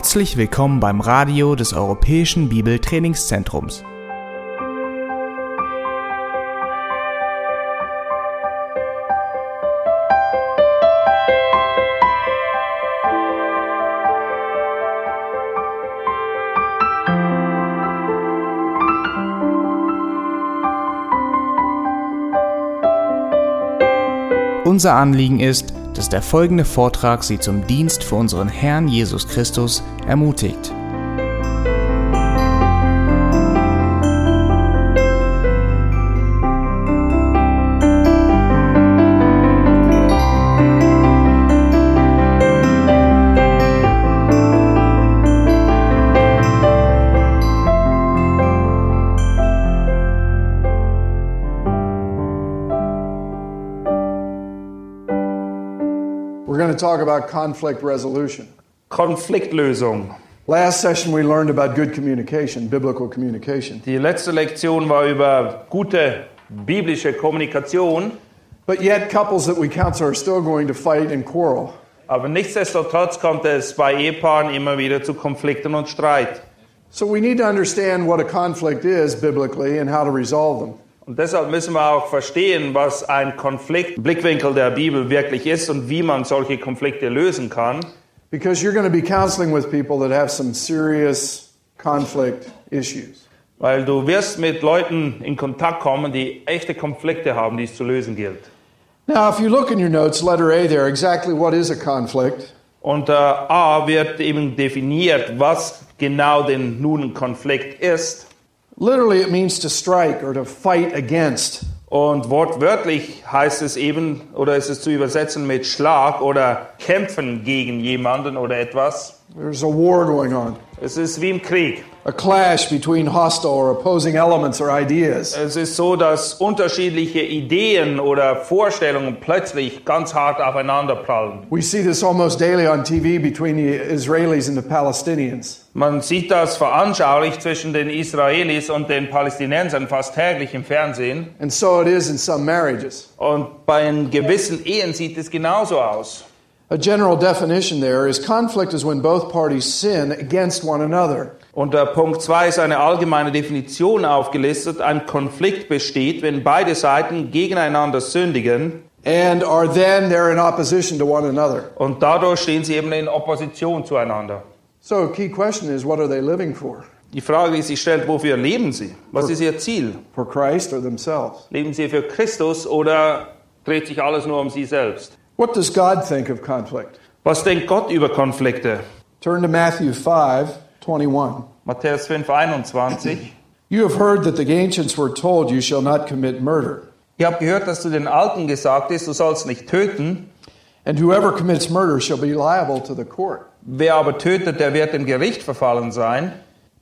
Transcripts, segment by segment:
Herzlich willkommen beim Radio des Europäischen Bibeltrainingszentrums. Unser Anliegen ist, dass der folgende Vortrag Sie zum Dienst für unseren Herrn Jesus Christus ermutigt. Talk about conflict resolution. Konfliktlösung. Last session we learned about good communication, biblical communication. Die letzte Lektion war über gute biblische Kommunikation, But yet, couples that we counsel are still going to fight and quarrel. aber nichtsdestotrotz kommt es bei Ehepaaren immer wieder zu Konflikten und Streit. So we need to understand what a conflict is biblically and how to resolve them. Und deshalb müssen wir auch verstehen, was ein Konflikt, Blickwinkel der Bibel wirklich ist und wie man solche Konflikte lösen kann. Because you're going to be counseling with people that have some serious conflict issues. Weil du wirst mit Leuten in Kontakt kommen, die echte Konflikte haben, die es zu lösen gilt. Now, if you look in your notes, letter A there, exactly what is a conflict? Und äh, A wird eben definiert, was genau denn nun ein Konflikt ist. Literally, it means to strike or to fight against. Und wortwörtlich heißt es eben, oder ist es zu übersetzen mit Schlag oder kämpfen gegen jemanden oder etwas. There's a war going on, Es ist wie im Krieg. a clash between hostile or opposing elements or ideas. Es ist so, dass unterschiedliche Ideen oder Vorstellungen plötzlich ganz hart aufeinander prallen. We see this almost daily on TV between the Israelis and the Palestinians. Man sieht das veranschaulicht zwischen den Israelis und den Palästinensern fast täglich im Fernsehen. And so it is in some marriages. Und bei gewissen Ehen sieht es genauso aus. A general definition there is conflict is when both parties sin against one another. Unter Punkt 2 ist eine allgemeine Definition aufgelistet. Ein Konflikt besteht, wenn beide Seiten gegeneinander sündigen And are then they're in opposition to one another. und dadurch stehen sie eben in Opposition zueinander. So, a key question is what are they living for? Die Frage, die sich stellt, wofür leben sie? Was ist ihr Ziel? For Christ or themselves? Leben sie für Christus oder dreht sich alles nur um sie selbst? What does God think of conflict? Was denkt Gott über Konflikte? Turn to Matthew 5 21. Matthäus 5, 21. You have heard that the ancients were told, You shall not commit murder. Ihr habt gehört, dass zu den Alten gesagt ist, du sollst nicht töten. And whoever commits murder shall be liable to the court. Wer aber tötet, der wird dem Gericht verfallen sein.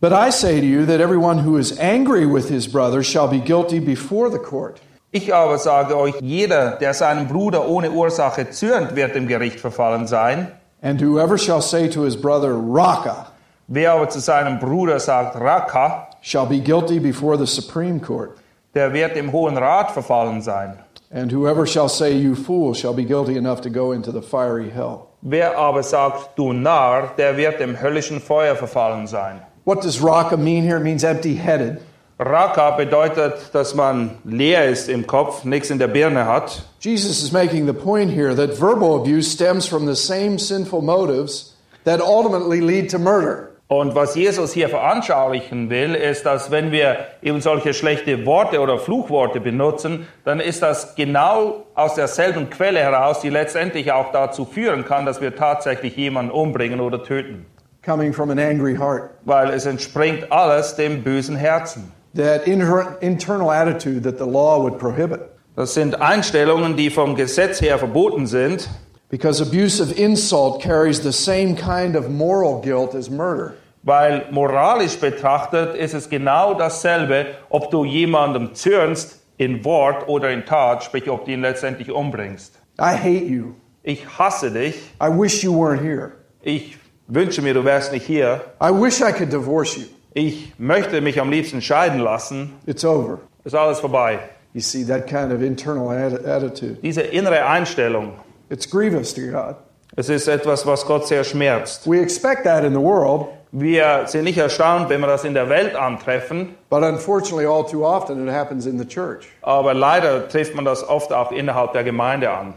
But I say to you that everyone who is angry with his brother shall be guilty before the court. Ich aber sage euch, jeder, der seinem Bruder ohne Ursache zürnt, wird dem Gericht verfallen sein. And whoever shall say to his brother, Raka, Wer aber zu seinem Bruder sagt, Raka, shall be guilty before the Supreme Court. der wird im Hohen Rat verfallen sein. And whoever shall say, You fool, shall be guilty enough to go into the fiery hell. Wer aber sagt, du Narr, der wird im höllischen Feuer verfallen sein. What does Raka mean here? It means empty headed. Raka bedeutet, dass man leer ist im Kopf, nichts in der Birne hat. Jesus is making the point here that verbal abuse stems from the same sinful motives that ultimately lead to murder. Und was Jesus hier veranschaulichen will, ist, dass wenn wir eben solche schlechte Worte oder Fluchworte benutzen, dann ist das genau aus derselben Quelle heraus, die letztendlich auch dazu führen kann, dass wir tatsächlich jemanden umbringen oder töten. coming from an angry heart. Weil es entspringt alles dem bösen Herzen. That internal attitude that the law would prohibit. Das sind Einstellungen, die vom Gesetz her verboten sind, Because abusive insult carries the same kind of moral guilt as murder. weil moralisch betrachtet ist es genau dasselbe, ob du jemandem zürnst in Wort oder in Tat, sprich ob du ihn letztendlich umbringst. I hate you. Ich hasse dich. I wish you weren't here. Ich wünsche mir, du wärst nicht hier. I wish I could divorce you. Ich möchte mich am liebsten scheiden lassen. It's over. Ist alles vorbei. You see that kind of internal atti- attitude. Diese innere Einstellung It's grievous to God. Es ist etwas, was Gott sehr schmerzt. We expect that in the world, Wir sind nicht erstaunt, wenn wir das in der Welt antreffen, but unfortunately, all too often it happens in the church. aber leider trifft man das oft auch innerhalb der Gemeinde an.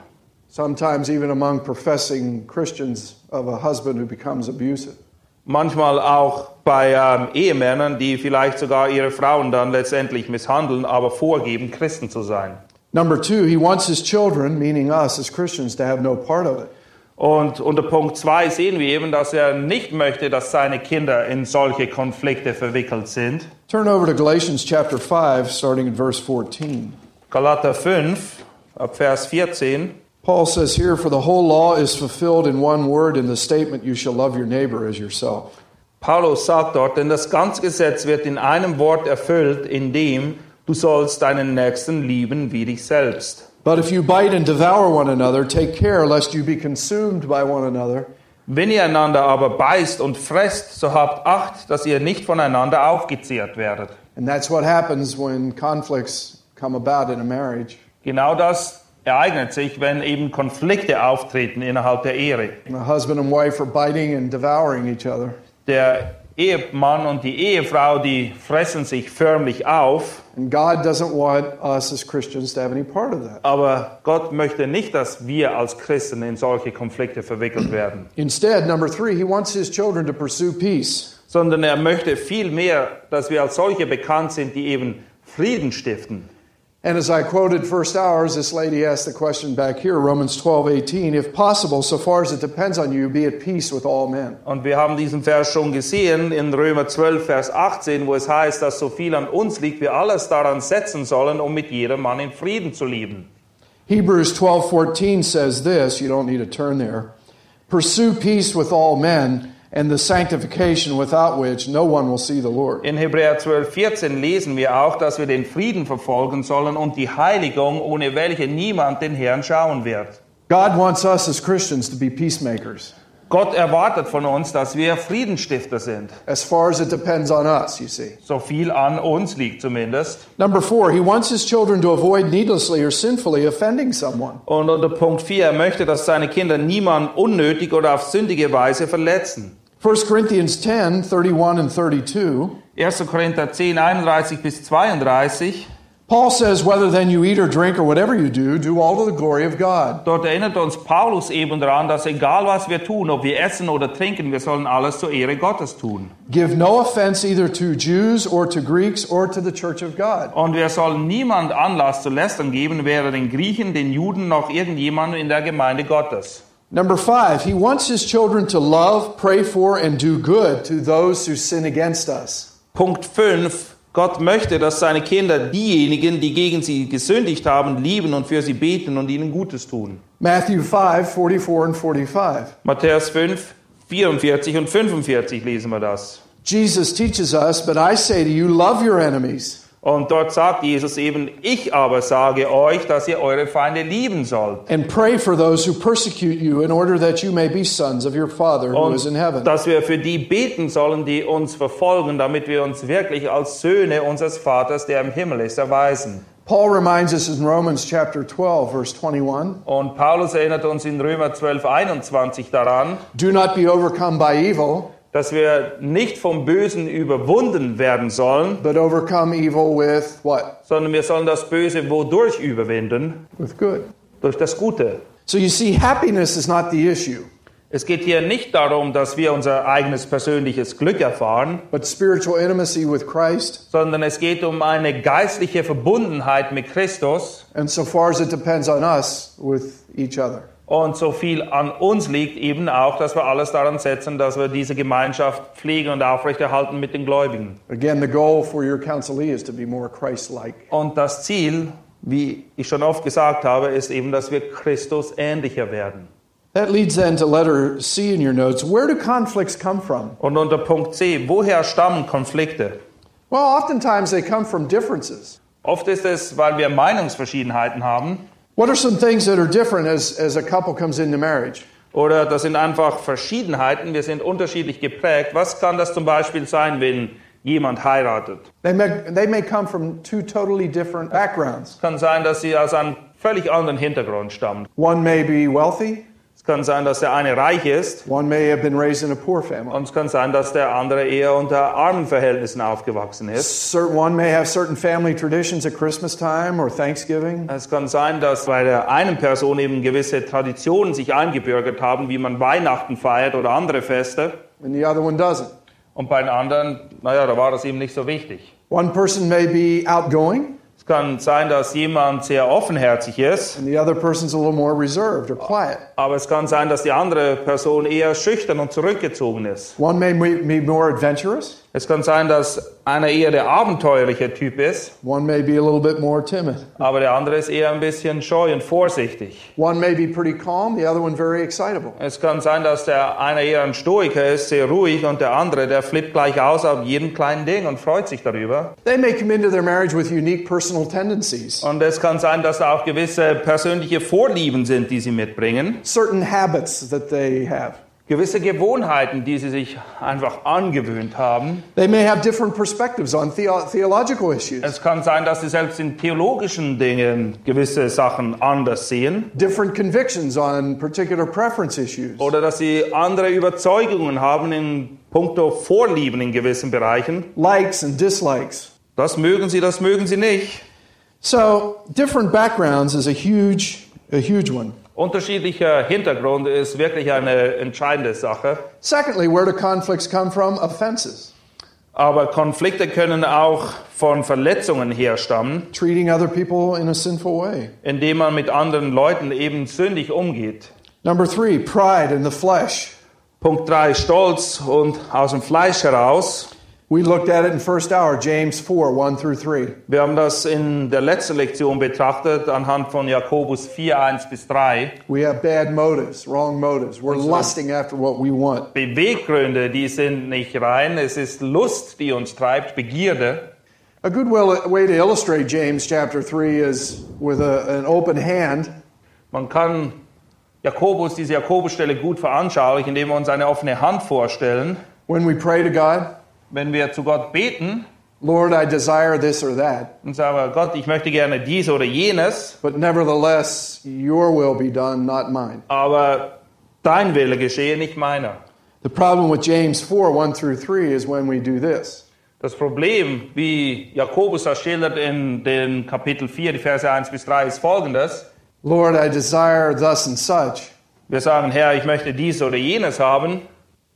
Sometimes even among professing Christians of a husband who becomes abusive. Manchmal auch bei ähm, Ehemännern, die vielleicht sogar ihre Frauen dann letztendlich misshandeln, aber vorgeben, Christen zu sein. Number two, he wants his children, meaning us as Christians, to have no part of it. Und unter Punkt 2 sehen wir eben, dass er nicht möchte, dass seine Kinder in solche Konflikte verwickelt sind. Turn over to Galatians chapter 5, starting at verse 14. Galater 5, ab Vers 14. Paul says here, For the whole law is fulfilled in one word in the statement, You shall love your neighbor as yourself. Paulus sagt dort, denn das ganze Gesetz wird in einem Wort erfüllt, in dem du sollst deinen Nächsten lieben wie dich selbst. But if you bite and devour one another, take care lest you be consumed by one another. Wenn ihr einander aber beißt und fresst, so habt Acht, dass ihr nicht voneinander aufgezehrt werdet. And that's what happens when conflicts come about in a marriage. Genau das ereignet sich, wenn eben Konflikte auftreten innerhalb der Ehe. When a husband and wife are biting and devouring each other. Der Ehemann und die Ehefrau, die fressen sich förmlich auf, And God doesn't want us as Christians to have any part of that. aber Gott möchte nicht, dass wir als Christen in solche Konflikte verwickelt werden, Instead, number three, he wants his children to pursue peace. sondern er möchte vielmehr, dass wir als solche bekannt sind, die eben Frieden stiften. And as I quoted first hours, this lady asked the question back here, Romans 12, 18, if possible, so far as it depends on you, be at peace with all men. Und wir haben diesen Vers schon gesehen in Römer 12, Vers 18, wo es heißt, dass so viel an uns liegt, wir alles daran setzen sollen, um mit jedem Mann in Frieden zu leben. Hebrews 12, 14 says this, you don't need to turn there. Pursue peace with all men and the sanctification without which no one will see the Lord. In Hebräer 12, 14 lesen wir auch, dass wir den Frieden verfolgen sollen und die Heiligung, ohne welche niemand den Herrn schauen wird. God wants us as Christians to be peacemakers. Gott erwartet von uns, dass wir Friedenstifter sind. As far as it depends on us, you see. So viel an uns liegt zumindest. Number four, he wants his children to avoid needlessly or sinfully offending someone. Und unter Punkt 4, er möchte, dass seine Kinder niemand unnötig oder auf sündige Weise verletzen. 1 Corinthians 10, 31 and 32. 1. Korinther 10, 31 bis 32. Paul says, Whether then you eat or drink or whatever you do, do all to the glory of God. Dort erinnert uns Paulus eben daran, dass egal was wir tun, ob wir essen oder trinken, wir sollen alles zur Ehre Gottes tun. Give no offense either to Jews or to Greeks or to the church of God. Und wir sollen niemand Anlass zu Lästern geben, weder den Griechen, den Juden noch irgendjemandem in der Gemeinde Gottes. Number five, he wants his children to love, pray for, and do good to those who sin against us. Punkt 5. Gott möchte, dass seine Kinder diejenigen, die gegen sie gesündigt haben, lieben und für sie beten und ihnen Gutes tun. Matthew 5, 44 and 45. Matthäus 5, 44 und 45 lesen wir das. Jesus teaches us, But I say to you, love your enemies. Und dort sagt Jesus eben, ich aber sage euch, dass ihr eure Feinde lieben sollt. And pray for those who persecute you, in order that you may be sons of your Father who is in heaven. dass wir für die beten sollen, die uns verfolgen, damit wir uns wirklich als Söhne unseres Vaters, der im Himmel ist, erweisen. Paul reminds us in Romans chapter 12, verse 21 Und Paulus erinnert uns in Römer 12, 21 daran, Do not be overcome by evil, dass wir nicht vom Bösen überwunden werden sollen, but overcome evil with what? sondern wir sollen das Böse wodurch überwinden? With good. Durch das Gute. So you see, happiness is not the issue, Es geht hier nicht darum, dass wir unser eigenes persönliches Glück erfahren, but spiritual intimacy with Christ. sondern es geht um eine geistliche Verbundenheit mit Christus And so far as it depends on us, with each other. Und so viel an uns liegt eben auch, dass wir alles daran setzen, dass wir diese Gemeinschaft pflegen und aufrechterhalten mit den Gläubigen. Again, the goal for your counselee is to be more. Und das Ziel, wie ich schon oft gesagt habe, ist eben, dass wir Christus ähnlicher werden. That leads then to letter C in your notes. Where do conflicts come from? Und unter Punkt C, woher stammen Konflikte? Well, oftentimes they come from differences. Oft ist es, weil wir Meinungsverschiedenheiten haben What are some things that are different as, as a couple comes into marriage? oder das sind einfach Verschiedenheiten, wir sind unterschiedlich geprägt. Was kann das zum Beispiel sein, wenn jemand heiratet? They may, they may come from two totally different backgrounds. Es kann sein, dass sie aus einem völlig anderen Hintergrund stammen. One may be wealthy, Es kann sein, dass der eine reich ist One may have been raised in a poor family. und es kann sein, dass der andere eher unter armen Verhältnissen aufgewachsen ist. Certain, one may have certain family traditions at Christmas time or Thanksgiving. Es kann sein, dass bei der einen Person eben gewisse Traditionen sich eingebürgert haben, wie man Weihnachten feiert oder andere Feste. and the other one doesn't. Und bei den anderen, naja, da war das ihm nicht so wichtig. One person may be outgoing, kann sein, dass jemand sehr offenherzig ist, and the other person's a little more reserved or quiet. aber es kann sein, dass die andere Person eher schüchtern und zurückgezogen ist. One may be more adventurous, Es kann sein, dass einer eher der abenteuerliche Typ ist, one may be a little bit more timid. aber der andere ist eher ein bisschen scheu und vorsichtig. One may be pretty calm, the other one very excitable. Es kann sein, dass der eine eher ein Stoiker ist, sehr ruhig, und der andere, der flippt gleich aus auf jedem kleinen Ding und freut sich darüber. They may come into their marriage with unique personal tendencies, Und es kann sein, dass da auch gewisse persönliche Vorlieben sind, die sie mitbringen. certain habits that they have. Gewisse Gewohnheiten, die sie sich einfach angewöhnt haben. They may have different perspectives on theo- theological issues, Es kann sein, dass sie selbst in theologischen Dingen gewisse Sachen anders sehen. different convictions on particular preference issues. Oder dass sie andere Überzeugungen haben in puncto Vorlieben in gewissen Bereichen. likes and dislikes. Das mögen sie, das mögen sie nicht. So, different backgrounds is a huge, a huge one. Unterschiedlicher Hintergrund ist wirklich eine entscheidende Sache. Secondly, where do conflicts come from? Offenses. Aber Konflikte können auch von Verletzungen herstammen, Treating other people in a sinful way. indem man mit anderen Leuten eben sündig umgeht. Number three, pride in the flesh. Punkt 3, Stolz und aus dem Fleisch heraus. We looked at it in first hour, James 4, 1 through 3. Wir haben das in der letzten Lektion betrachtet anhand von Jakobus 4, 1 bis 3. We have bad motives, wrong motives. We're lusting after what we want. Beweggründe, die sind nicht rein. Es ist Lust, die uns treibt, Begierde. A good way to illustrate James chapter 3 is with a, an open hand. Man kann Jakobus, diese Jakobusstelle gut veranschaulichen, indem wir uns eine offene Hand vorstellen. When we pray to God, Wenn wir zu Gott beten Lord, I desire this or that, und sagen, Gott, ich möchte gerne dies oder jenes, but nevertheless, your will be done, not mine. aber dein Wille geschehe, nicht meiner. The problem with James 4, 1 through 3 is when we do this. Das Problem, wie Jakobus das schildert in den Kapitel 4, die Verse 1 bis 3, ist folgendes. Lord, I desire thus and such, Wir sagen, Herr, ich möchte dies oder jenes haben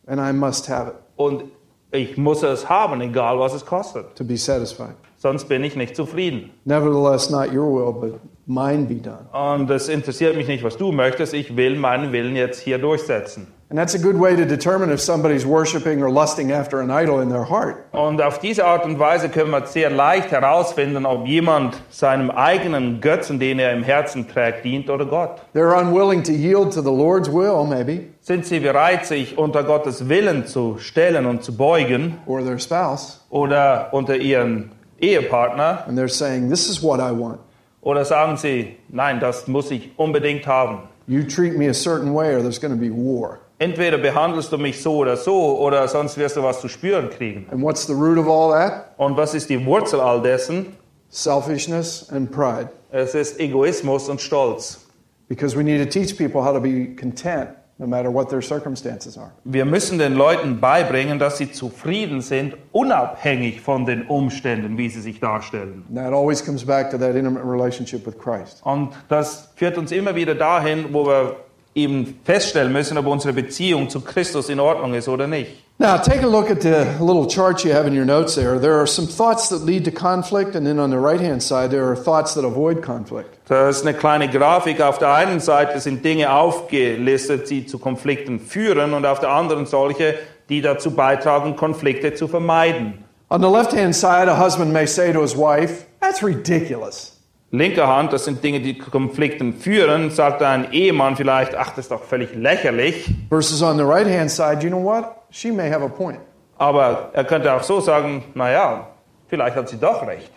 and I must have it und ich muss es haben, egal was es kostet. to be satisfied. Sonst bin ich nicht zufrieden. Nevertheless, not your will, but mine be done. Und es interessiert mich nicht, was du möchtest. Ich will meinen Willen jetzt hier durchsetzen. And that's a good way to determine if somebody's worshiping or lusting after an idol in their heart. Und auf diese Art und Weise können wir sehr leicht herausfinden, ob jemand seinem eigenen Götzen, den er im Herzen trägt, dient oder Gott. They're unwilling to yield to the Lord's will, maybe, Sind sie bereit, sich unter Gottes Willen zu stellen und zu beugen or their spouse, oder unter ihren Ehepartner? and they're saying, This is what I want. Oder sagen sie, nein, das muss ich unbedingt haben. You treat me a certain way, or there's going to be war. Entweder behandelst du mich so oder so, oder sonst wirst du was zu spüren kriegen. And what's the root of all that? Und was ist die Wurzel all dessen? Selfishness and pride. Es ist Egoismus und Stolz. Because we need to teach people how to be content no matter what their circumstances are. Wir müssen den Leuten beibringen, dass sie zufrieden sind, unabhängig von den Umständen, wie sie sich darstellen. And that always comes back to that intimate relationship with Christ. Und das führt uns immer wieder dahin, wo wir eben feststellen müssen, ob unsere Beziehung zu Christus in Ordnung ist oder nicht. Now, take a look at the little chart you have in your notes there. There are some thoughts that lead to conflict, and then on the right hand side, there are thoughts that avoid conflict. Da ist eine kleine Grafik. Auf der einen Seite sind Dinge aufgelistet, die zu Konflikten führen, und auf der anderen solche, die dazu beitragen, Konflikte zu vermeiden. On the left hand side, a husband may say to his wife, That's ridiculous. Linker Hand, das sind Dinge, die Konflikten führen, sagt ein Ehemann vielleicht, ach, das ist doch völlig lächerlich. Versus on the right hand side, you know what? She may have a point. Aber er könnte auch so sagen, naja, vielleicht hat sie doch recht.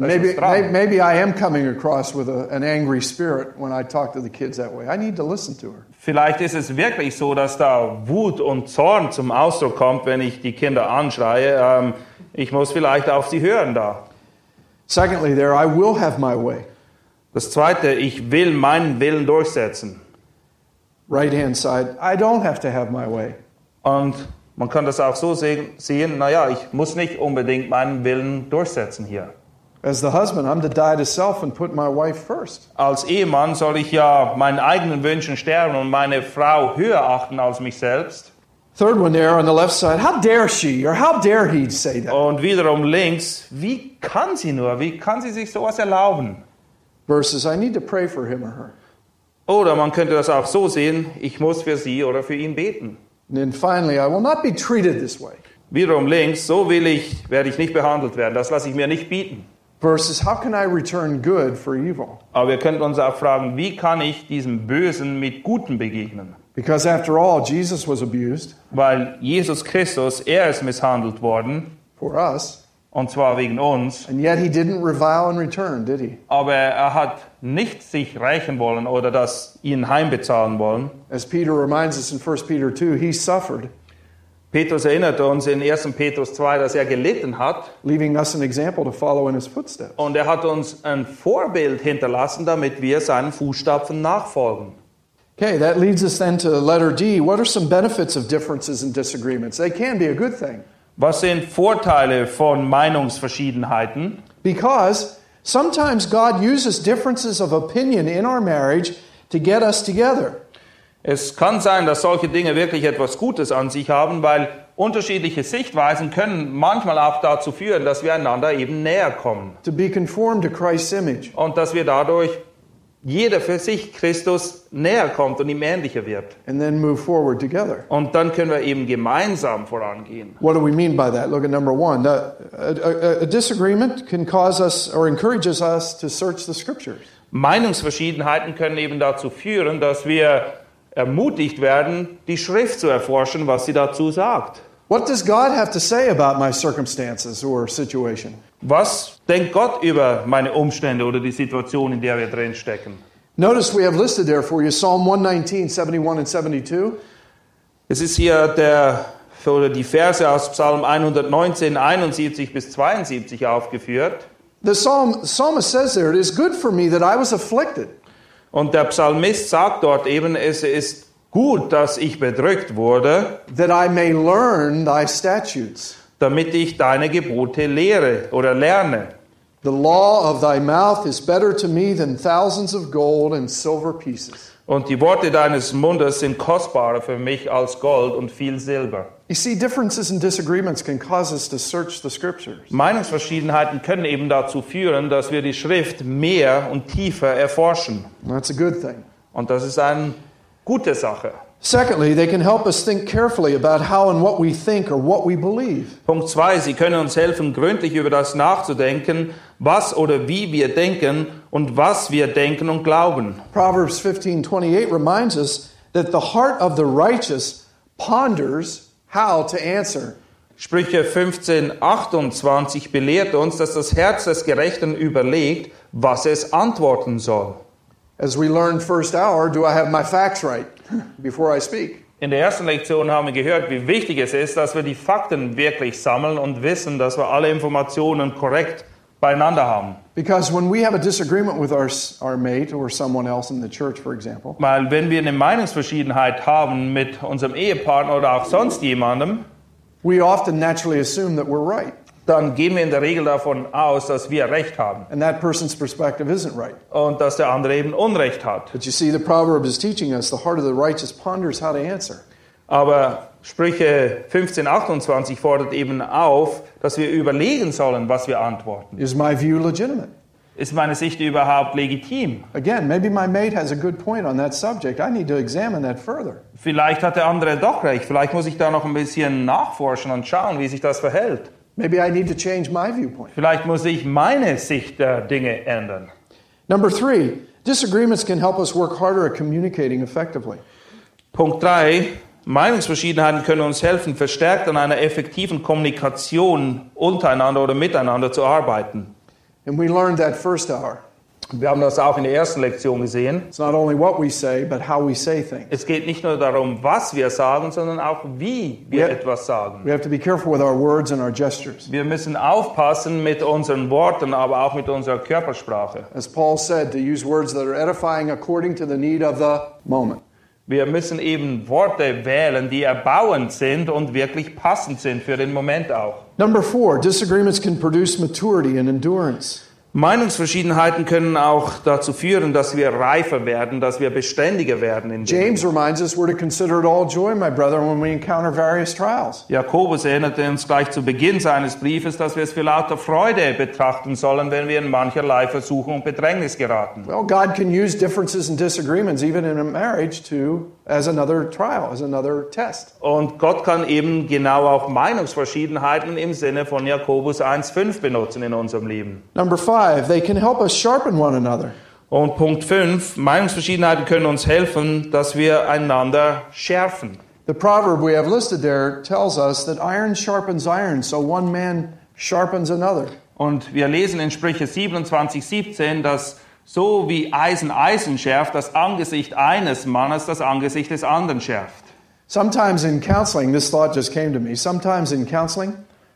Maybe, maybe I am coming across with a, an angry spirit when I talk to the kids that way. I need to listen to her. Vielleicht ist es wirklich so, dass da Wut und Zorn zum Ausdruck kommt, wenn ich die Kinder anschreie. Ähm, ich muss vielleicht auf sie hören da. Secondly, there, I will have my way. Das Zweite, ich will meinen Willen durchsetzen. right hand side, I don't have to have my way. Und man kann das auch so sehen, naja, ich muss nicht unbedingt meinen Willen durchsetzen hier. As the husband, I'm to die to self and put my wife first. Als Ehemann soll ich ja meinen eigenen Wünschen sterben und meine Frau höher achten als mich selbst. Third one there on the left side, how dare she or how dare he say that? Und wiederum links, wie kann sie nur, wie kann sie sich sowas erlauben? Versus, I need to pray for him or her. Oder man könnte das auch so sehen, ich muss für sie oder für ihn beten. And then finally, I will not be treated this way. Wiederum links, so will ich, werde ich nicht behandelt werden, das lasse ich mir nicht bieten. Versus, how can I return good for evil? Aber wir könnten uns auch fragen, wie kann ich diesem Bösen mit Gutem begegnen? Because after all, Jesus was abused Weil Jesus Christus, er ist misshandelt worden, for us, und zwar wegen uns, and yet he didn't revile in return, did he? aber er hat nicht sich rächen wollen oder das ihnen heimbezahlen wollen. As Peter reminds us in 1 Peter 2, he suffered, Petrus erinnerte uns in 1. Petrus 2, dass er gelitten hat leaving us an example to follow in his footsteps. und er hat uns ein Vorbild hinterlassen, damit wir seinen Fußstapfen nachfolgen. Okay, that leads us then to letter D. What are some benefits of differences and disagreements? They can be a good thing Was sind Vorteile von Meinungsverschiedenheiten? because sometimes God uses differences of opinion in our marriage to get us together. Es kann sein, dass solche Dinge wirklich etwas Gutes an sich haben, weil unterschiedliche Sichtweisen können manchmal auch dazu führen, dass wir einander eben näher kommen to be conformed to Christ's image. und dass wir dadurch jeder für sich Christus näher kommt und ihm ähnlicher wird. and then move forward together. Und dann können wir eben gemeinsam vorangehen. What do we mean by that? Look at number one. A, a- a disagreement can cause us or encourages us to search the scriptures. Meinungsverschiedenheiten können eben dazu führen, dass wir ermutigt werden, die Schrift zu erforschen, was sie dazu sagt. What does God have to say about my circumstances or situation? Was denkt Gott über meine Umstände oder die Situation, in der wir drin stecken? Notice we have listed there for you Psalm 119, 71 and 72. Es ist hier der, oder die Verse aus Psalm 119, 71 bis 72 aufgeführt. The psalm, psalmist says there, It is good for me that I was afflicted, Und der Psalmist sagt dort eben, es ist gut, dass ich bedrückt wurde, that I may learn thy statutes. Damit ich deine Gebote lehre oder lerne. The law of thy mouth is better to me than thousands of gold and silver pieces. Und die Worte deines Mundes sind kostbarer für mich als Gold und viel Silber. You see, differences and disagreements can cause us to search the scriptures. Meinungsverschiedenheiten können eben dazu führen, dass wir die Schrift mehr und tiefer erforschen. That's a good thing. Und das ist eine gute Sache. Secondly, they can help us think carefully about how and what we think or what we believe. Punkt 2. Sie können uns helfen, gründlich über das nachzudenken, was oder wie wir denken und was wir denken und glauben. Proverbs 15:28 reminds us that the heart of the righteous ponders how to answer. Sprüche 15, 28 belehrt uns, dass das Herz des Gerechten überlegt, was es antworten soll. As we learned first hour, do I have my facts right before I speak? In der ersten Lektion haben wir gehört, wie wichtig es ist, dass wir die Fakten wirklich sammeln und wissen, dass wir alle Informationen korrekt beieinander haben. Because when we have a disagreement with our, our mate or someone else in the church, for example, Weil wenn wir eine Meinungsverschiedenheit haben mit unserem Ehepartner oder auch sonst jemandem, we often naturally assume that we're right dann gehen wir in der Regel davon aus, dass wir Recht haben and that person's perspective isn't right. und dass der andere eben Unrecht hat. But you see, the proverb is teaching us the heart of the righteous ponders how to answer. Aber Sprüche 15, 28 fordert eben auf, dass wir überlegen sollen, was wir antworten. Is my view legitimate? Ist meine Sicht überhaupt legitim? Again, maybe my mate has a good point on that subject. I need to examine that further. Vielleicht hat der andere doch recht. Vielleicht muss ich da noch ein bisschen nachforschen und schauen, wie sich das verhält. Maybe I need to change my viewpoint. Vielleicht muss ich meine Sicht der Dinge ändern. Number three, disagreements can help us work harder at communicating effectively. Punkt 3. Meinungsverschiedenheiten können uns helfen, verstärkt an einer effektiven Kommunikation untereinander oder miteinander zu arbeiten. And we learned that first hour. Wir haben das auch in der ersten Lektion gesehen. Say. Es geht nicht nur darum, was wir sagen, sondern auch, wie wir Ja. etwas sagen. Have. Wir müssen aufpassen mit unseren Worten, aber auch mit unserer Körpersprache. As Paul said, to use words that are edifying according to the need of the moment. Wir müssen eben Worte wählen, die erbauend sind und wirklich passend sind für den Moment auch. Number four, disagreements can produce maturity and endurance. Meinungsverschiedenheiten können auch dazu führen, dass wir reifer werden, dass wir beständiger werden. In. James reminds us we're to consider it all joy, my brother, when we encounter various trials. Jakobus erinnerte uns gleich zu Beginn seines Briefes, dass wir es für lauter Freude betrachten sollen, wenn wir in mancherlei Versuchung und Bedrängnis geraten. Well, God can use differences and disagreements, even in a marriage, to as another trial, as another test. Und Gott kann eben genau auch Meinungsverschiedenheiten im Sinne von Jakobus 1,5 benutzen in unserem Leben. Number five, they can help us sharpen one another. Und Punkt 5, Meinungsverschiedenheiten können uns helfen, dass wir einander schärfen. The proverb we have listed there tells us that iron sharpens iron, so one man sharpens another. Und wir lesen in Sprüche 27, 17, dass so wie Eisen Eisen schärft, das Angesicht eines Mannes das Angesicht des anderen schärft. Sometimes in counseling, this thought just came to me. Sometimes in counseling,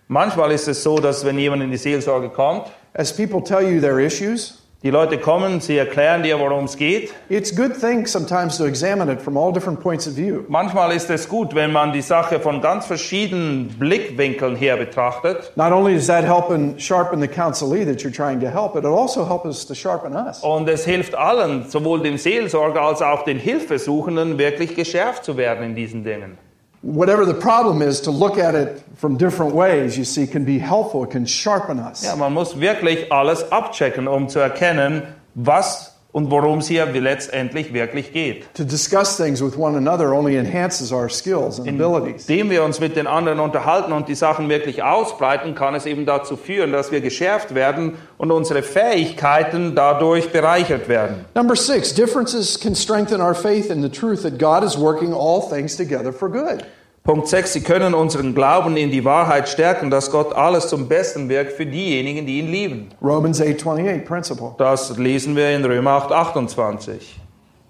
Manchmal ist es so, dass wenn jemand in die Seelsorge kommt, as people tell you their issues, die Leute kommen, sie erklären dir, worum es geht. it's a good thing sometimes to examine it from all different points of view. Manchmal ist es gut, wenn man die Sache von ganz verschiedenen Blickwinkeln her betrachtet. Not only does that help and sharpen the counselee that you're trying to help, it also helps us to sharpen us. Und es hilft allen, sowohl dem Seelsorger als auch den Hilfesuchenden, wirklich geschärft zu werden in diesen Dingen. Whatever the problem is, to look at it from different ways, you see, can be helpful, can sharpen us. Ja, man muss wirklich alles abchecken, um zu erkennen, was und worum es hier letztendlich wirklich geht. To discuss things with one another only enhances our skills and abilities. Indem wir uns mit den anderen unterhalten und die Sachen wirklich ausbreiten, kann es eben dazu führen, dass wir geschärft werden und unsere Fähigkeiten dadurch bereichert werden. Number six, differences can strengthen our faith in the truth that God is working all things together for good. Punkt 6. Sie können unseren Glauben in die Wahrheit stärken, dass Gott alles zum Besten wirkt für diejenigen, die ihn lieben. Romans 8:28 principle. Das lesen wir in Römer 8, 28.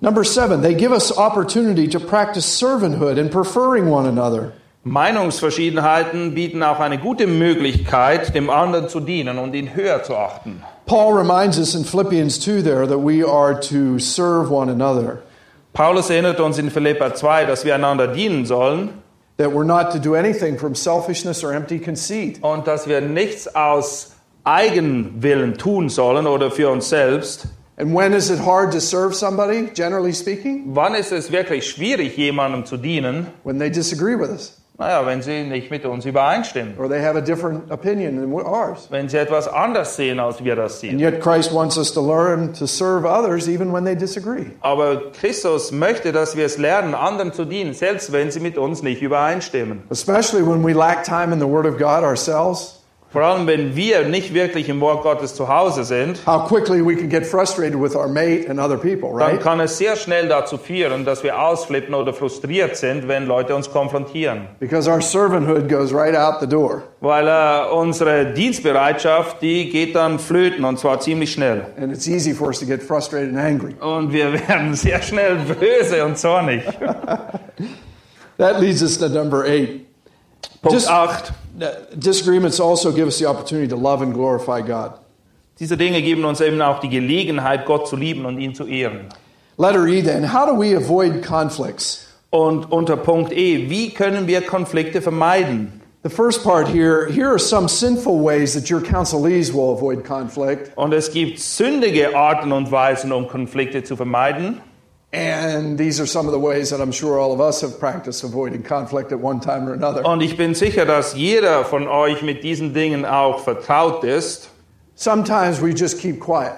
Number 7, they give us opportunity to practice servanthood and preferring one another. Meinungsverschiedenheiten bieten auch eine gute Möglichkeit, dem anderen zu dienen und ihn höher zu achten. Paul reminds us in Philippians 2 there that we are to serve one another, Paulus erinnert uns in Philippa 2, dass wir einander dienen sollen that we're not to do anything from selfishness or empty conceit. und dass wir nichts aus Eigenwillen tun sollen oder für uns selbst. And when is it hard to serve somebody, generally speaking? Wann ist es wirklich schwierig, jemandem zu dienen? When they disagree with us Naja, wenn sie nicht mit uns übereinstimmen. or they have a different opinion than ours. Wenn sie etwas anders sehen, als wir das And yet Christ wants us to learn to serve others even when they disagree. Aber Christus möchte, dass wir es lernen, anderen zu dienen, selbst wenn sie mit uns nicht übereinstimmen. Especially when we lack time in the Word of God ourselves. Vor allem, wenn wir nicht wirklich im Wort Gottes zu Hause sind, How quickly we can get frustrated with our mate and other people, dann kann es sehr schnell dazu führen, dass wir ausflippen oder frustriert sind, wenn Leute uns konfrontieren. Because our servanthood goes right out the door. Weil äh, unsere Dienstbereitschaft, die geht dann flöten und zwar ziemlich schnell. And it's easy for us to get frustrated and angry. Und wir werden sehr schnell böse und zornig. That leads us to number eight. Punkt Just- 8. Disagreements also give us the opportunity to love and glorify God. Diese Dinge geben uns eben auch die Gelegenheit, Gott zu lieben und ihn zu ehren. Letter E then, how do we avoid conflicts? Und unter Punkt E, wie können wir Konflikte vermeiden? The first part here, here are some sinful ways that your counselees will avoid conflict. Und es gibt sündige Arten und Weisen, um Konflikte zu vermeiden. And these are some of the ways that I'm sure all of us have practiced avoiding conflict at one time or another. Und ich bin sicher, dass jeder von euch mit diesen Dingen auch vertraut ist. Sometimes we just keep quiet.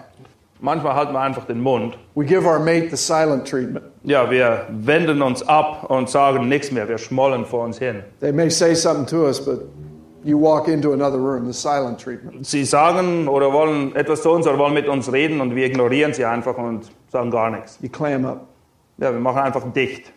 Manchmal halten wir einfach den Mund. We give our mate the silent treatment. Ja, wir wenden uns ab und sagen nichts mehr. Wir schmollen vor uns hin. They may say something to us, but you walk into another room, the silent treatment. Sie sagen oder wollen etwas zu uns oder wollen mit uns reden und wir ignorieren sie einfach und sagen gar nichts. You clam up. Ja, wir machen einfach dicht.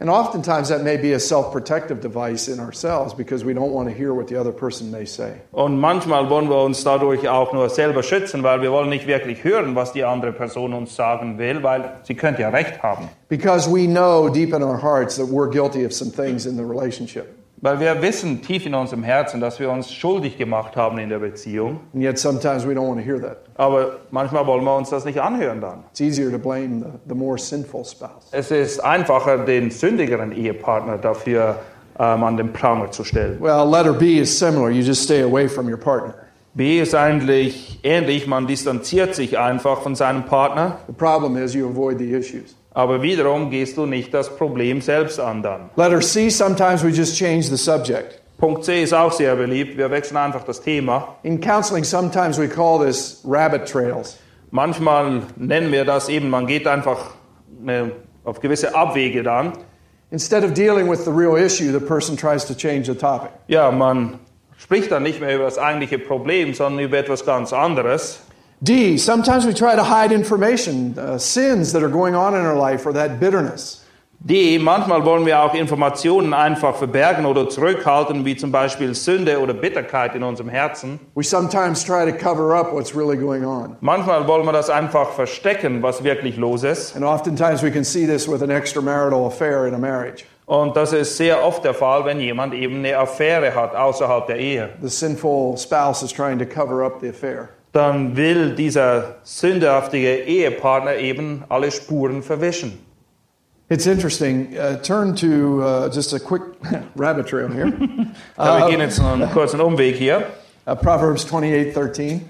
And oftentimes that may be a self protective device in ourselves because we don't want to hear what the other person may say. Und manchmal wollen wir uns dadurch auch nur selber schützen, weil wir wollen nicht wirklich hören, was die andere Person uns sagen will, weil sie könnte ja recht haben. Because we know deep in our hearts that we're guilty of some things in the relationship. Weil wir wissen tief in unserem Herzen, dass wir uns schuldig gemacht haben in der Beziehung. And yet sometimes we don't want to hear that. Aber manchmal wollen wir uns das nicht anhören dann. It's easier to blame the, the more sinful spouse. Es ist einfacher, den sündigeren Ehepartner dafür ähm, an den Pranger zu stellen. Well, letter B is similar. You just stay away from your partner. B ist eigentlich ähnlich, man distanziert sich einfach von seinem Partner, The problem is you avoid the issues. Aber wiederum gehst du nicht das Problem selbst an dann. Letter C, sometimes we just change the subject. Punkt C ist auch sehr beliebt, wir wechseln einfach das Thema. In counseling, sometimes we call this rabbit trails. Manchmal nennen wir das eben, man geht einfach äh, auf gewisse Abwege dann. Instead of dealing with the real issue, the person tries to change the topic. Ja, man spricht dann nicht mehr über das eigentliche Problem, sondern über etwas ganz anderes. D, sometimes we try to hide information, uh, sins that are going on in our life, or that bitterness. D, manchmal wollen wir auch Informationen einfach verbergen oder zurückhalten, wie zum Beispiel Sünde oder Bitterkeit in unserem Herzen. We sometimes try to cover up what's really going on. Manchmal wollen wir das einfach verstecken, was wirklich los ist. And oftentimes we can see this with an extramarital affair in a marriage. Und das ist sehr oft der Fall, wenn jemand eben eine Affäre hat außerhalb der Ehe. The sinful spouse is trying to cover up the affair. Dann will dieser sündhaftige Ehepartner eben alle Spuren verwischen. It's interesting. Uh, turn to uh, just a quick rabbit trail here. Wir gehen jetzt noch einen kurzen Umweg hier. Uh, Proverbs 28:13.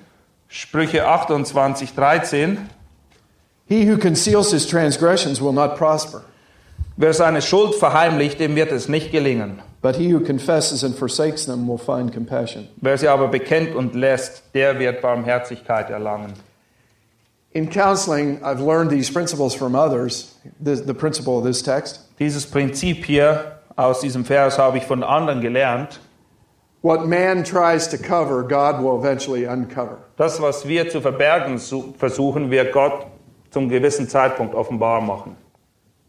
Sprüche 28, 13. He who conceals his transgressions will not prosper, Wer seine Schuld verheimlicht, dem wird es nicht gelingen. but he who confesses and forsakes them will find compassion. Wer sie aber bekennt und lässt, der wird Barmherzigkeit erlangen. In counseling, I've learned these principles from others, the, the principle of this text. Dieses Prinzip hier aus diesem Vers habe ich von anderen gelernt. What man tries to cover, God will eventually uncover. Das, was wir zu verbergen su- versuchen, wird Gott zum gewissen Zeitpunkt offenbar machen.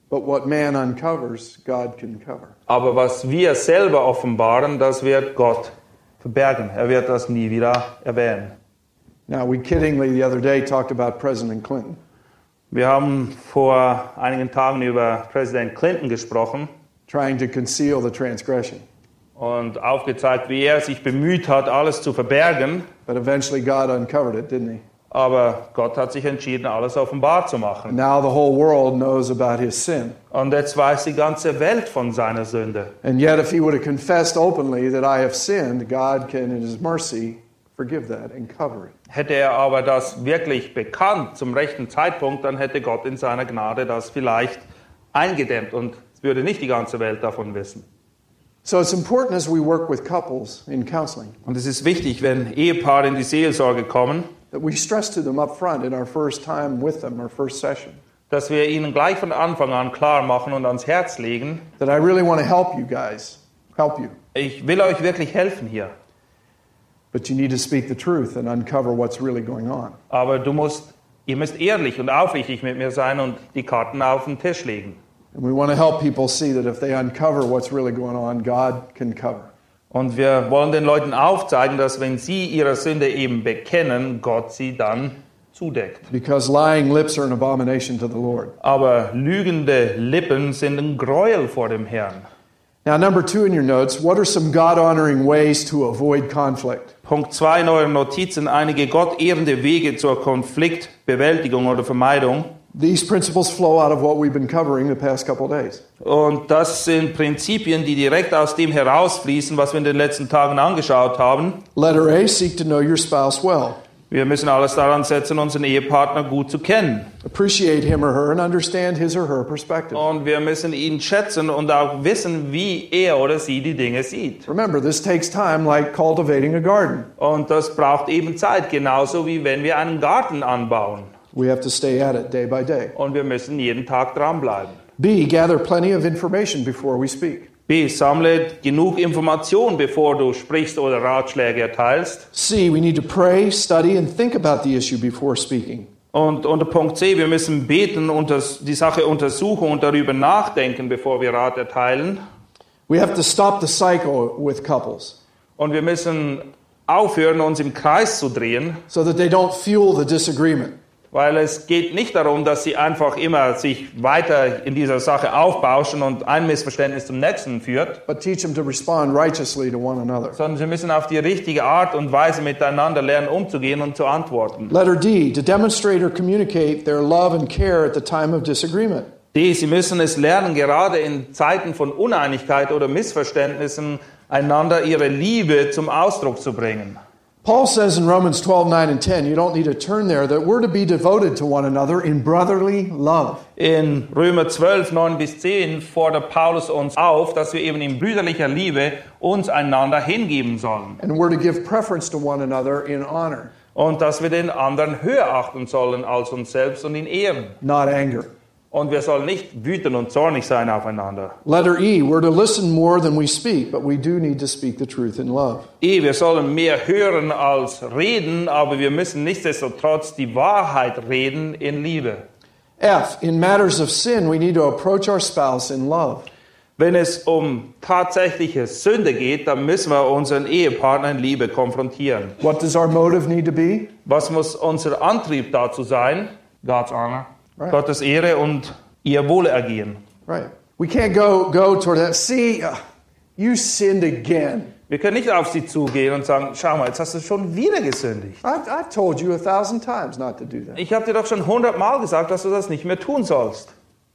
But what man uncovers, God can cover. Aber was wir selber offenbaren, das wird Gott verbergen. Er wird das nie wieder erwähnen. Now, we kiddingly the other day talked about President Clinton. Wir haben vor einigen Tagen über Präsident Clinton gesprochen trying to conceal the transgression. und aufgezeigt, wie er sich bemüht hat, alles zu verbergen. But eventually God uncovered it, didn't he? Aber Gott hat sich entschieden, alles offenbar zu machen. now the whole world knows about his sin. Und jetzt weiß die ganze Welt von seiner Sünde. And yet, if he would have confessed openly that I have sinned, God can, in his mercy, forgive that and cover it. Hätte er aber das wirklich bekannt zum rechten Zeitpunkt, dann hätte Gott in seiner Gnade das vielleicht eingedämmt und es würde nicht die ganze Welt davon wissen. So it's important as we work with couples in counseling Und es ist wichtig, wenn Ehepaare in die Seelsorge kommen, that we stress to them up front in our first time with them, our first session, dass wir ihnen gleich von Anfang an klar machen und ans Herz legen, that I really want to help you guys, help you. ich will euch wirklich helfen hier. But you need to speak the truth and uncover what's really going on. Aber du musst, ihr müsst ehrlich und aufrichtig mit mir sein und die Karten auf den Tisch legen. And we want to help people see that if they uncover what's really going on, God can cover. Und wir wollen den Leuten aufzeigen, dass wenn sie ihre Sünde eben bekennen, Gott sie dann zudeckt. Because lying lips are an abomination to the Lord. Aber lügende Lippen sind ein Gräuel vor dem Herrn. Now, number two in your notes, what are some God honoring ways to avoid conflict? Punkt 2 in euren Notizen, einige gottehrende Wege zur Konfliktbewältigung oder Vermeidung. These principles flow out of what we've been covering the past couple of days. Und das sind Prinzipien, die direkt aus dem herausfließen, was wir in den letzten Tagen angeschaut haben. Letter A, seek to know your spouse well. Wir müssen alles daran setzen, unseren Ehepartner gut zu kennen. Appreciate him or her and understand his or her perspective. Und wir müssen ihn schätzen und auch wissen, wie er oder sie die Dinge sieht. Remember, this takes time like cultivating a garden. Und das braucht eben Zeit, genauso wie wenn wir einen Garten anbauen. We have to stay at it day by day. Und wir müssen jeden Tag dranbleiben. B, gather plenty of information before we speak. B. Sammle genug Information, bevor du sprichst oder Ratschläge erteilst. C, we need to pray, study, and think about the issue before speaking. Und unter Punkt C, wir müssen beten und das, die Sache untersuchen und darüber nachdenken, bevor wir Rat erteilen. We have to stop the cycle with couples Und wir müssen aufhören, uns im Kreis zu drehen, so that they don't fuel the disagreement. Weil es geht nicht darum, dass sie einfach immer sich weiter in dieser Sache aufbauschen und ein Missverständnis zum nächsten führt, but teach them to respond righteously to one another. sondern sie müssen auf die richtige Art und Weise miteinander lernen, umzugehen und zu antworten. Letter D, to demonstrate or communicate their love and care at the time of disagreement. D, sie müssen es lernen, gerade in Zeiten von Uneinigkeit oder Missverständnissen einander ihre Liebe zum Ausdruck zu bringen. Paul says in Romans 12, 9 and 10, you don't need to turn there, that we're to be devoted to one another in brotherly love. In Römer 12, 9 bis 10 fordert Paulus uns auf, dass wir eben in brüderlicher Liebe uns einander hingeben sollen And we're to give preference to one another in honor, und dass wir den anderen höher achten sollen als uns selbst und in ehren. not anger. Und wir sollen nicht wütend und zornig sein aufeinander. Letter E, we're to listen more than we speak, but we do need to speak the truth in love. Eh, wir sollen mehr hören als reden, aber wir müssen nichtsdestotrotz die Wahrheit reden in Liebe. F, in matters of sin, we need to approach our spouse in love. Wenn es um tatsächliche Sünde geht, dann müssen wir unseren Ehepartner in Liebe konfrontieren. What does our motive need to be? Was muss unser Antrieb dazu sein? God's honor. Right. Gottes Ehre und ihr Wohlergehen. Right. We can't go, go toward that. See, uh, you sinned again. Wir können nicht auf sie zugehen und sagen, schau mal, jetzt hast du schon wieder gesündigt. I've, I've told you a thousand times not to do that. Ich habe dir doch schon hundertmal gesagt, dass du das nicht mehr tun sollst.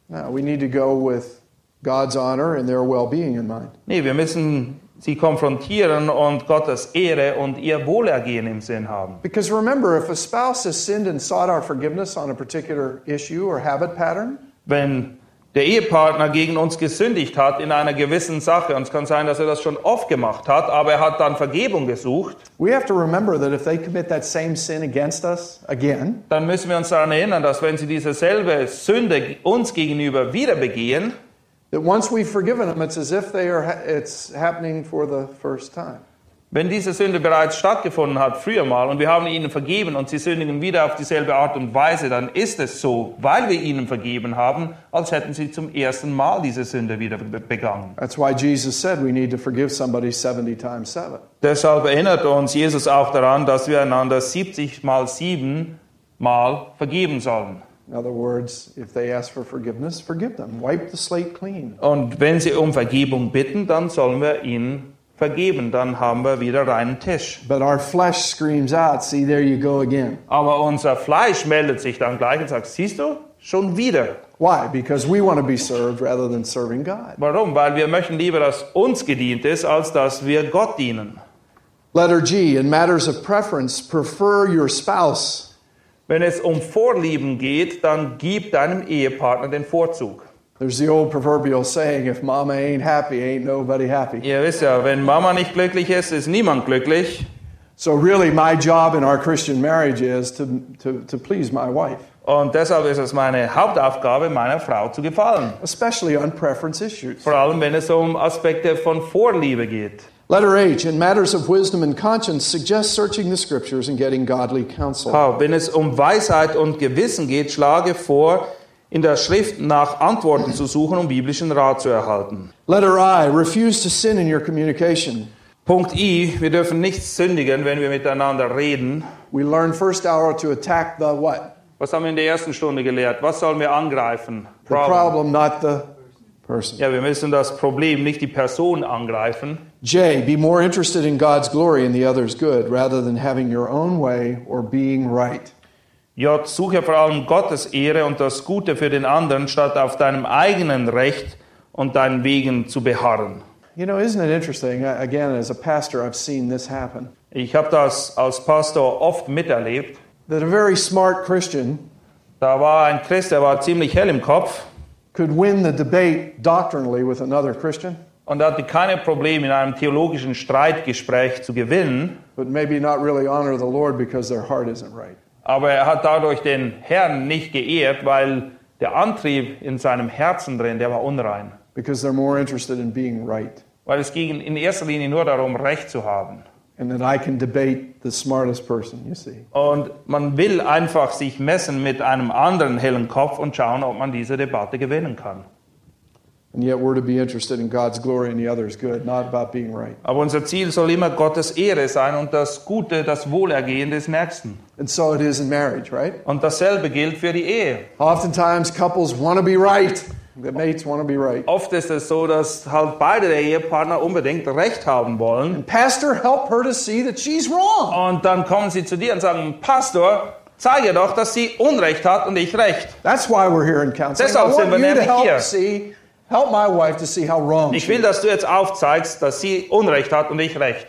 No, we need to go with God's honor and their well being in mind. Nee, wir müssen sie konfrontieren und Gottes Ehre und ihr Wohlergehen im Sinn haben. Because remember, if a spouse has sinned and sought our forgiveness on a particular issue or habit pattern, Wenn der Ehepartner gegen uns gesündigt hat in einer gewissen Sache, und es kann sein, dass er das schon oft gemacht hat, aber er hat dann Vergebung gesucht, we have to remember that if they commit that same sin against us again, dann müssen wir uns daran erinnern, dass wenn sie diese selbe Sünde uns gegenüber wieder begehen, that once we've forgiven them, it's as if they are it's happening for the first time. wenn diese Sünde bereits stattgefunden hat, früher mal, und wir haben ihnen vergeben und sie sündigen wieder auf dieselbe Art und Weise, dann ist es so, weil wir ihnen vergeben haben, als hätten sie zum ersten Mal diese Sünde wieder be- begangen. That's why Jesus said we need to forgive somebody 70 times 7. Deshalb erinnert uns Jesus auch daran, dass wir einander 70 mal 7 mal vergeben sollen. In other words, if they ask for forgiveness, forgive them. Wipe the slate clean. Und wenn sie um Vergebung bitten, dann sollen wir ihnen vergeben. Dann haben wir wieder reinen Tisch. But our flesh screams out, see, there you go again. Aber unser Fleisch meldet sich dann gleich und sagt, siehst du, schon wieder. Why? Because we want to be served rather than serving God. Warum? Weil wir möchten lieber, dass uns gedient ist, als dass wir Gott dienen. Letter G, in matters of preference, prefer your spouse. Wenn es um Vorlieben geht, dann gib deinem Ehepartner den Vorzug. There's the old proverbial saying if mama ain't happy, ain't nobody happy. Ihr wisst ja, wenn Mama nicht glücklich ist, ist niemand glücklich. So, really, my job in our Christian marriage is to, to, to please my wife, Und deshalb ist es meine Hauptaufgabe, meiner Frau zu gefallen. especially on preference issues. Vor allem, wenn es um Aspekte von Vorliebe geht. Letter H, in matters of wisdom and conscience, suggest searching the scriptures and getting godly counsel. Ah, Wenn es um Weisheit und Gewissen geht, schlage vor, in der Schrift nach Antworten zu suchen, um biblischen Rat zu erhalten. Letter I, refuse to sin in your communication. Punkt I, wir dürfen nicht sündigen, wenn wir miteinander reden. We learned first hour to attack the what? Was haben wir in der ersten Stunde gelehrt? Was sollen wir angreifen? The problem, not the person. Ja, wir müssen das Problem, nicht die Person angreifen. J, be more interested in God's glory and the other's good rather than having your own way or being right. J, suche vor allem Gottes Ehre und das Gute für den anderen, statt auf deinem eigenen Recht und deinen Wegen zu beharren. You know, isn't it interesting? Again, as a pastor, I've seen this happen. Ich habe das als Pastor oft miterlebt. That a very smart Christian Da war ein Christ, der war ziemlich hell im Kopf could win the debate doctrinally with another Christian, und hatte keine Probleme, in einem theologischen Streitgespräch zu gewinnen. but maybe not really honor the Lord because their heart isn't right. Aber er hat dadurch den Herrn nicht geehrt, weil der Antrieb in seinem Herzen drin, der war unrein. Because they're more interested in being right. Weil es ging in erster Linie nur darum, Recht zu haben. And that I can debate the smartest person, you see. Und man will einfach sich messen mit einem anderen hellen Kopf und schauen, ob man diese Debatte gewinnen kann. And yet we're to be interested in God's glory and the other's good, not about being right. Aber unser Ziel soll immer Gottes Ehre sein und das Gute, das Wohlergehen des Nächsten. And so it is in marriage, right? Und dasselbe gilt für die Ehe. Oftentimes couples want to be right. The mates want to be right. Oft ist es so, dass halt beide der Ehepartner unbedingt Recht haben wollen. Pastor, help her to see that she's wrong. Und dann kommen sie zu dir und sagen, Pastor, zeige doch, dass sie Unrecht hat und ich Recht. That's why we're here in counseling. Deshalb sind wir nämlich hier. Help my wife to see how wrong Ich will, dass du jetzt aufzeigst, dass sie Unrecht hat und ich Recht.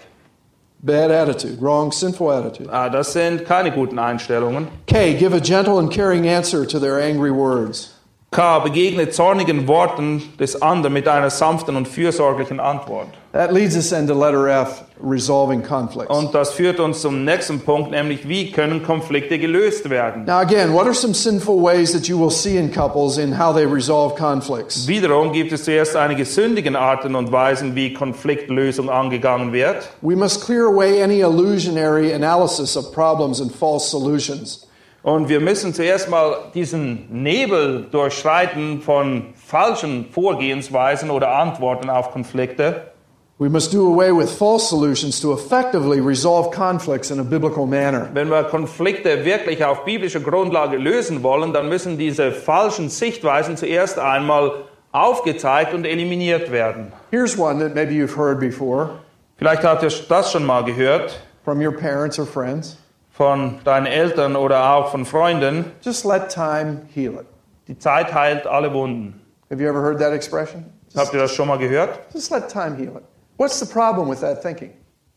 Bad attitude, wrong, sinful attitude. Ah, das sind keine guten Einstellungen. K, give a gentle and caring answer to their angry words. K. Begegne zornigen Worten des anderen mit einer sanften und fürsorglichen Antwort. That leads us into letter F, resolving conflicts. Und das führt uns zum nächsten Punkt, nämlich wie können Konflikte gelöst werden. Now, again, what are some sinful ways that you will see in couples in how they resolve conflicts? Wiederum gibt es zuerst einige sündigen Arten und Weisen, wie Konfliktlösung angegangen wird. We must clear away any illusionary analysis of problems and false solutions. Und wir müssen zuerst mal diesen Nebel durchschreiten von falschen Vorgehensweisen oder Antworten auf Konflikte. We must do away with false solutions to effectively resolve conflicts in a biblical manner. Wenn wir Konflikte wirklich auf biblischer Grundlage lösen wollen, dann müssen diese falschen Sichtweisen zuerst einmal aufgezeigt und eliminiert werden. Here's one that maybe you've heard before Vielleicht habt ihr das schon mal gehört from your parents or friends. Von deinen Eltern oder auch von Freunden. Just let time heal it. Die Zeit heilt alle Wunden. Have you ever heard that expression? Habt ihr das schon mal gehört? Just let time heal it. What's the problem with that thinking?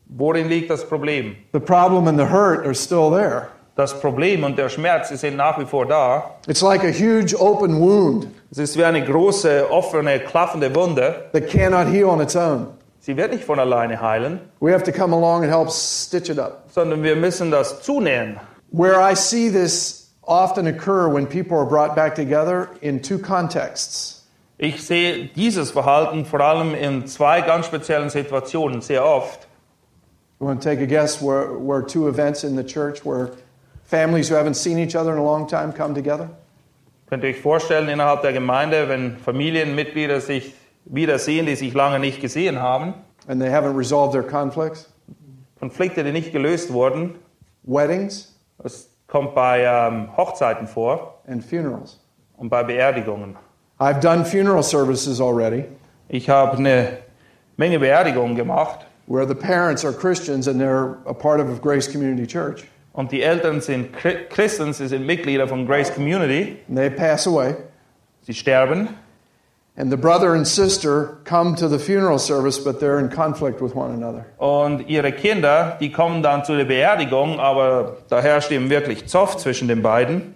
Worin liegt das Problem? The problem and the hurt are still there. Das Problem und der Schmerz sind nach wie vor da. It's like a huge open wound Es ist wie eine große, offene, klaffende Wunde. that cannot heal on its own. Sie wird nicht von alleine heilen, We have to come along and help stitch it up. sondern wir müssen das zunähen. Where I see this often occur when people are brought back together in two contexts. Ich sehe dieses Verhalten vor allem in zwei ganz speziellen Situationen sehr oft. You want to take a guess where, where two events in the church where families who haven't seen each other in a long time come together? Könnt ihr euch vorstellen, innerhalb der Gemeinde, wenn Familienmitglieder sich wiedersehen, die sich lange nicht gesehen haben, and they haven't resolved their conflicts? Konflikte, die nicht gelöst wurden, Weddings? Das kommt bei ähm, Hochzeiten vor. And funerals. und bei Beerdigungen. I've done funeral services already. Ich habe eine Menge Beerdigungen gemacht. Where the parents are Christians and they're a part of Grace Community Church. und die Eltern sind Chri- Christen, sie sind Mitglieder von Grace Community, And they pass away, sie sterben and the brother and sister come to the funeral service, but they're in conflict with one another. und ihre Kinder, die kommen dann zu der Beerdigung, aber da herrscht eben wirklich Zoff zwischen den beiden.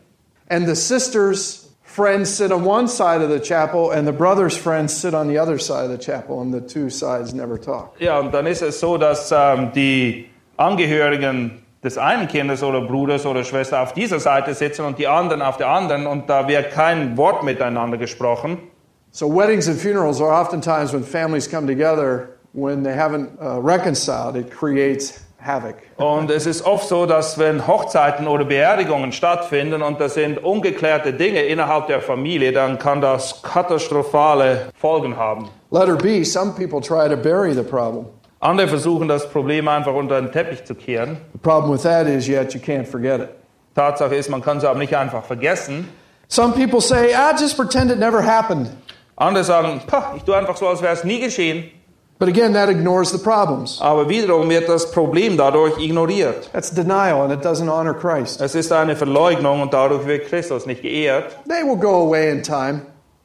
And the sister's friends sit on one side of the chapel, and the brother's friends sit on the other side of the chapel, and the two sides never talk. Ja, und dann ist es so, dass ähm, die Angehörigen des einen Kindes oder Bruders oder Schwester auf dieser Seite sitzen und die anderen auf der anderen und da wird kein Wort miteinander gesprochen. So, weddings and funerals are oftentimes when families come together when they haven't uh, reconciled, it creates havoc. Und es ist oft so, dass wenn Hochzeiten oder Beerdigungen stattfinden und das sind ungeklärte Dinge innerhalb der Familie, dann kann das katastrophale Folgen haben. Letter B, some people try to bury the problem. Andere versuchen das Problem einfach unter den Teppich zu kehren. The problem with that is yet you can't forget it. Tatsache ist, man kann es aber nicht einfach vergessen. Some people say, ah, just pretend it never happened. Andere sagen, "Pah, ich tue einfach so, als wäre es nie geschehen. But again, that ignores the problems. Aber wiederum wird das Problem dadurch ignoriert. That's denial and it doesn't honor Christ. Es ist eine Verleugnung und dadurch wird Christus nicht geehrt. They will go away in time.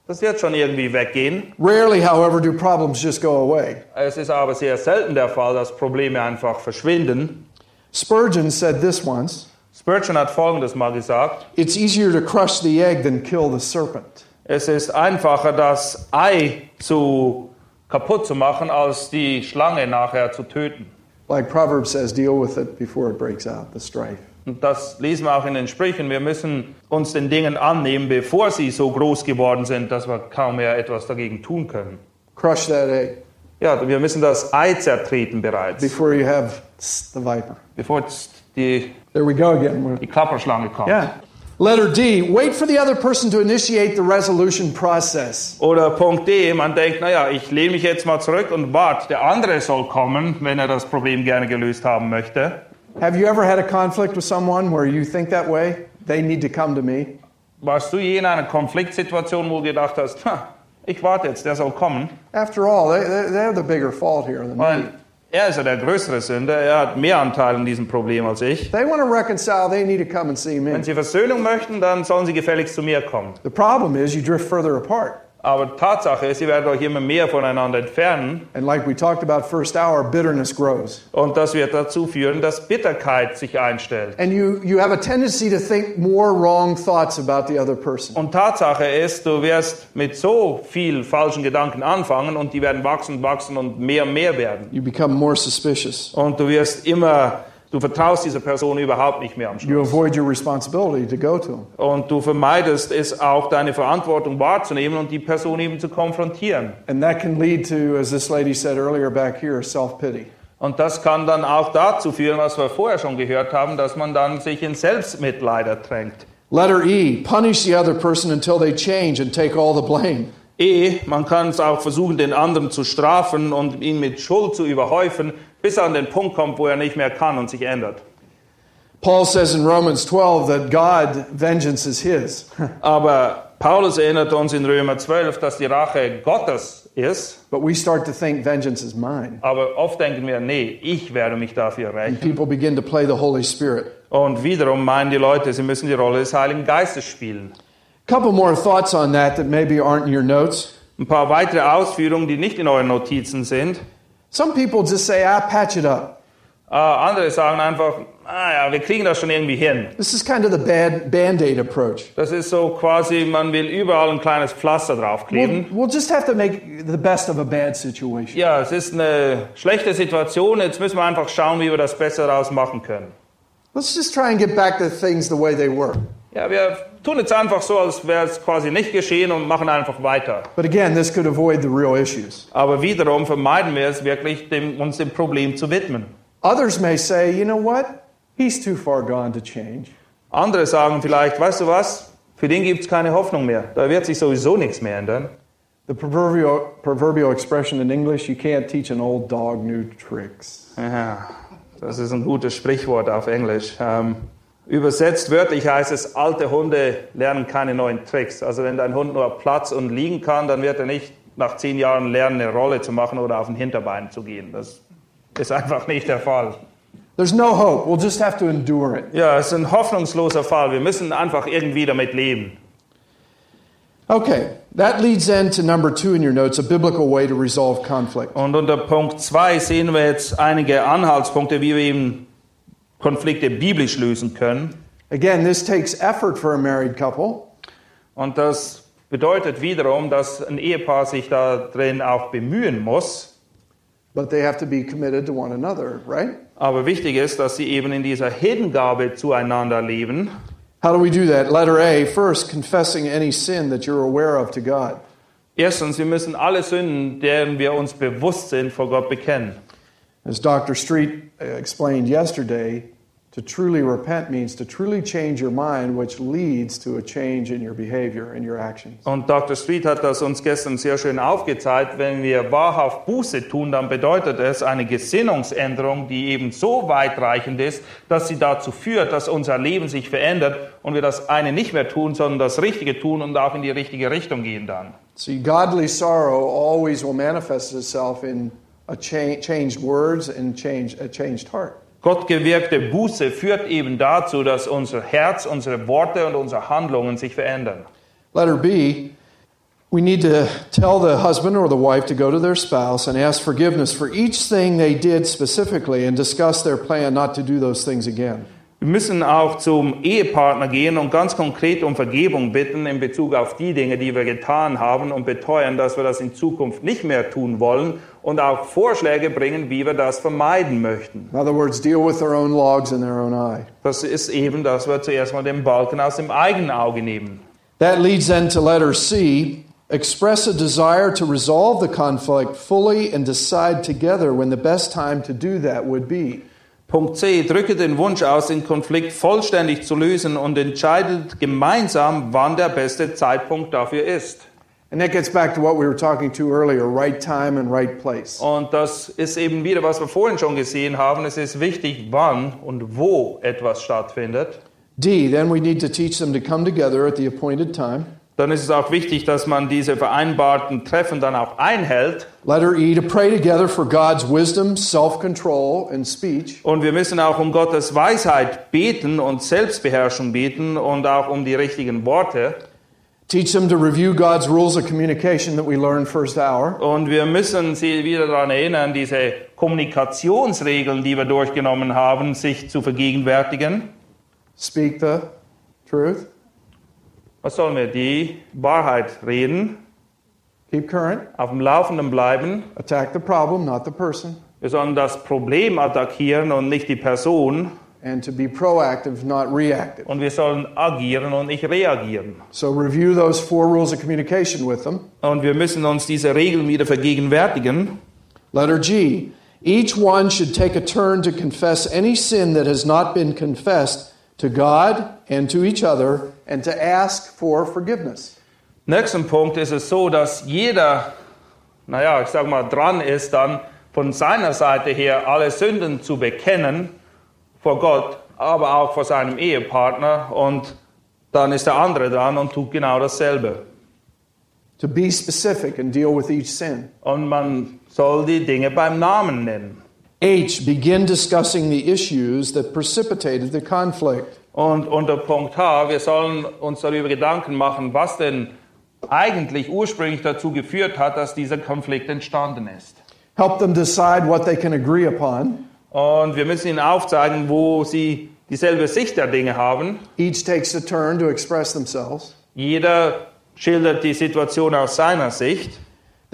Das wird schon irgendwie weggehen. Rarely, however, do problems just go away. Es ist aber sehr selten der Fall, dass Probleme einfach verschwinden. Spurgeon said this once Spurgeon hat Folgendes mal gesagt. It's easier to crush the egg than kill the serpent. Es ist einfacher, das Ei zu kaputt zu machen, als die Schlange nachher zu töten. Like Proverbs says, deal with it before it breaks out, the strife. Und das lesen wir auch in den Sprüchen. Wir müssen uns den Dingen annehmen, bevor sie so groß geworden sind, dass wir kaum mehr etwas dagegen tun können. Crush that egg Ja, wir müssen das Ei zertreten bereits, before you have the viper. bevor die, There we go again. die Klapperschlange kommt. Yeah. Letter D, wait for the other person to initiate the resolution process. Oder Punkt D, man denkt, naja, ich lehne mich jetzt mal zurück und warte, der andere soll kommen, wenn er das Problem gerne gelöst haben möchte. Have you ever had a conflict with someone where you think that way? They need to come to me. Warst du je in einer Konfliktsituation, wo du gedacht hast, ha, ich warte jetzt, der soll kommen? After all, they, they, they have the bigger fault here than me. Er ist ja der größere Sünder, er hat mehr Anteil an diesem Problem als ich. They want to reconcile, they need to come and see me. Wenn sie Versöhnung möchten, dann sollen sie gefälligst zu mir kommen. The problem is you drift further apart. Aber Tatsache ist, sie werden euch immer mehr voneinander entfernen And like we talked about first hour, bitterness grows. und das wird dazu führen, dass Bitterkeit sich einstellt. And you, you have a tendency to think more wrong thoughts about the other person. Und Tatsache ist, du wirst mit so viel falschen Gedanken anfangen und die werden wachsen, wachsen und mehr und mehr werden. You become more suspicious. Und du wirst immer, du vertraust dieser Person überhaupt nicht mehr am You Schluss. avoid your responsibility to go to them. Und du vermeidest es auch, deine Verantwortung wahrzunehmen und die Person eben zu konfrontieren. And that can lead to, as this lady said earlier back here, self pity. Und das kann dann auch dazu führen, was wir vorher schon gehört haben, dass man dann sich in Selbstmitleid ertränkt. Letter E, punish the other person until they change and take all the blame. E, man kann es auch versuchen, den anderen zu strafen und ihn mit Schuld zu überhäufen, bis er an den Punkt kommt, wo er nicht mehr kann und sich ändert. Paul says in Romans 12 that God, vengeance is his. Aber Paulus erinnert uns in Römer 12, dass die Rache Gottes ist. but we start to think vengeance is mine. Aber oft denken wir, nee, ich werde mich dafür And rächen. people begin to play the Holy Spirit. Und wiederum meinen die Leute, sie müssen die Rolle des Heiligen Geistes spielen. couple more thoughts on that that maybe aren't in your notes. Ein paar weitere Ausführungen, die nicht in euren Notizen sind. Some people just say, ah, patch it up. Äh, andere sagen einfach, naja, wir kriegen das schon irgendwie hin. This is kind of the bad band aid approach. Das ist so quasi, man will überall ein kleines Pflaster We'll, draufkleben. we'll just have to make the best of a bad situation. Ja, es ist eine schlechte Situation, jetzt müssen wir einfach schauen, wie wir das besser daraus machen können. Let's just try and get back to things the way they were. Ja, wir tun jetzt einfach so, als wäre es quasi nicht geschehen und machen einfach weiter. But again, this could avoid the real issues. Aber wiederum vermeiden wir es wirklich, dem, uns dem Problem zu widmen. Others may say, you know what? He's too far gone to change. Andere sagen vielleicht, weißt du was, für den gibt es keine Hoffnung mehr. Da wird sich sowieso nichts mehr ändern. The proverbial, proverbial expression in English you can't teach an old dog new tricks. Ja, das ist ein gutes Sprichwort auf Englisch. Ähm, übersetzt wörtlich heißt es, alte Hunde lernen keine neuen Tricks. Also wenn dein Hund nur Platz und liegen kann, dann wird er nicht nach zehn Jahren lernen, eine Rolle zu machen oder auf den Hinterbein zu gehen. Das ist einfach nicht der Fall. There's no hope. We'll just have to endure it. Ja, es ist ein hoffnungsloser Fall. Wir müssen einfach irgendwie damit leben. Okay, that leads then to number two in your notes a biblical way to resolve conflict. Und unter Punkt 2 sehen wir jetzt einige Anhaltspunkte, wie wir eben Konflikte biblisch lösen können. Again, this takes effort for a married couple, Und das bedeutet wiederum, dass ein Ehepaar sich da drin auch bemühen muss. but they have to be committed to one another, right? Aber wichtig ist, dass sie eben in dieser Hingabe zueinander leben. How do we do that? Letter A first, confessing any sin that you're aware of to God. Erstens, wir müssen alle Sünden, deren wir uns bewusst sind, vor Gott bekennen. As Dr. Street uh, explained yesterday, to truly repent means to truly change your mind, which leads to a change in your behavior and your actions. Und Dr. Street hat das uns gestern sehr schön aufgezeigt. Wenn wir wahrhaft Buße tun, dann bedeutet es eine Gesinnungsänderung, die eben so weitreichend ist, dass sie dazu führt, dass unser Leben sich verändert und wir das eine nicht mehr tun, sondern das Richtige tun und auch in die richtige Richtung gehen dann. See, godly sorrow always will manifest itself in a cha- changed words and change, a changed heart. Gottgewirkte Buße führt eben dazu, dass unser Herz, unsere Worte und unsere Handlungen sich verändern. Letter B, we need to tell the husband or the wife to go to their spouse and ask forgiveness for each thing they did specifically and discuss their plan not to do those things again. Wir müssen auch zum Ehepartner gehen und ganz konkret um Vergebung bitten in Bezug auf die Dinge, die wir getan haben und beteuern, dass wir das in Zukunft nicht mehr tun wollen und auch Vorschläge bringen, wie wir das vermeiden möchten. In other words, deal with their own logs in their own eye. Das ist eben, dass wir zuerst mal den Balken aus dem eigenen Auge nehmen. That leads then to letter C. Express a desire to resolve the conflict fully and decide together when the best time to do that would be. Punkt C. Drücke den Wunsch aus, den Konflikt vollständig zu lösen und entscheidet gemeinsam, wann der beste Zeitpunkt dafür ist. And that gets back to what we were talking to earlier right time and right place. Und das ist eben wieder, was wir vorhin schon gesehen haben. Es ist wichtig, wann und wo etwas stattfindet. D, then we need to teach them to come together at the appointed time. Dann ist es auch wichtig, dass man diese vereinbarten Treffen dann auch einhält. Letter E, to pray together for God's wisdom, self control, and speech. Und wir müssen auch um Gottes Weisheit beten und Selbstbeherrschung beten und auch um die richtigen Worte. Teach them to review God's rules of communication that we learned first hour. Und wir müssen sie wieder daran erinnern, diese Kommunikationsregeln, die wir durchgenommen haben, sich zu vergegenwärtigen. Speak the truth. Was sollen wir? Die Wahrheit reden, Keep current. auf dem Laufenden bleiben. Attack the problem, not the person. Wir sollen das Problem attackieren und nicht die Person. And to be proactive, not reactive. Und wir sollen agieren und nicht reagieren. So review those four rules of communication with them. Und wir müssen uns diese Regeln wieder vergegenwärtigen. Letter G. Each one should take a turn to confess any sin that has not been confessed to God and to each other and to ask for forgiveness. Nächsten Punkt ist es so, dass jeder, naja, ich sag mal, dran ist, dann von seiner Seite her alle Sünden zu bekennen vor Gott, aber auch vor seinem Ehepartner. Und dann ist der andere dran und tut genau dasselbe. To be specific and deal with each sin. Und man soll die Dinge beim Namen nennen. H. Begin discussing the issues that precipitated the conflict. Und unter Punkt H, wir sollen uns darüber Gedanken machen, was denn eigentlich ursprünglich dazu geführt hat, dass dieser Konflikt entstanden ist. Help them decide what they can agree upon. Und wir müssen ihnen aufzeigen, wo sie dieselbe Sicht der Dinge haben. Each takes a turn to express themselves. Jeder schildert die Situation aus seiner Sicht.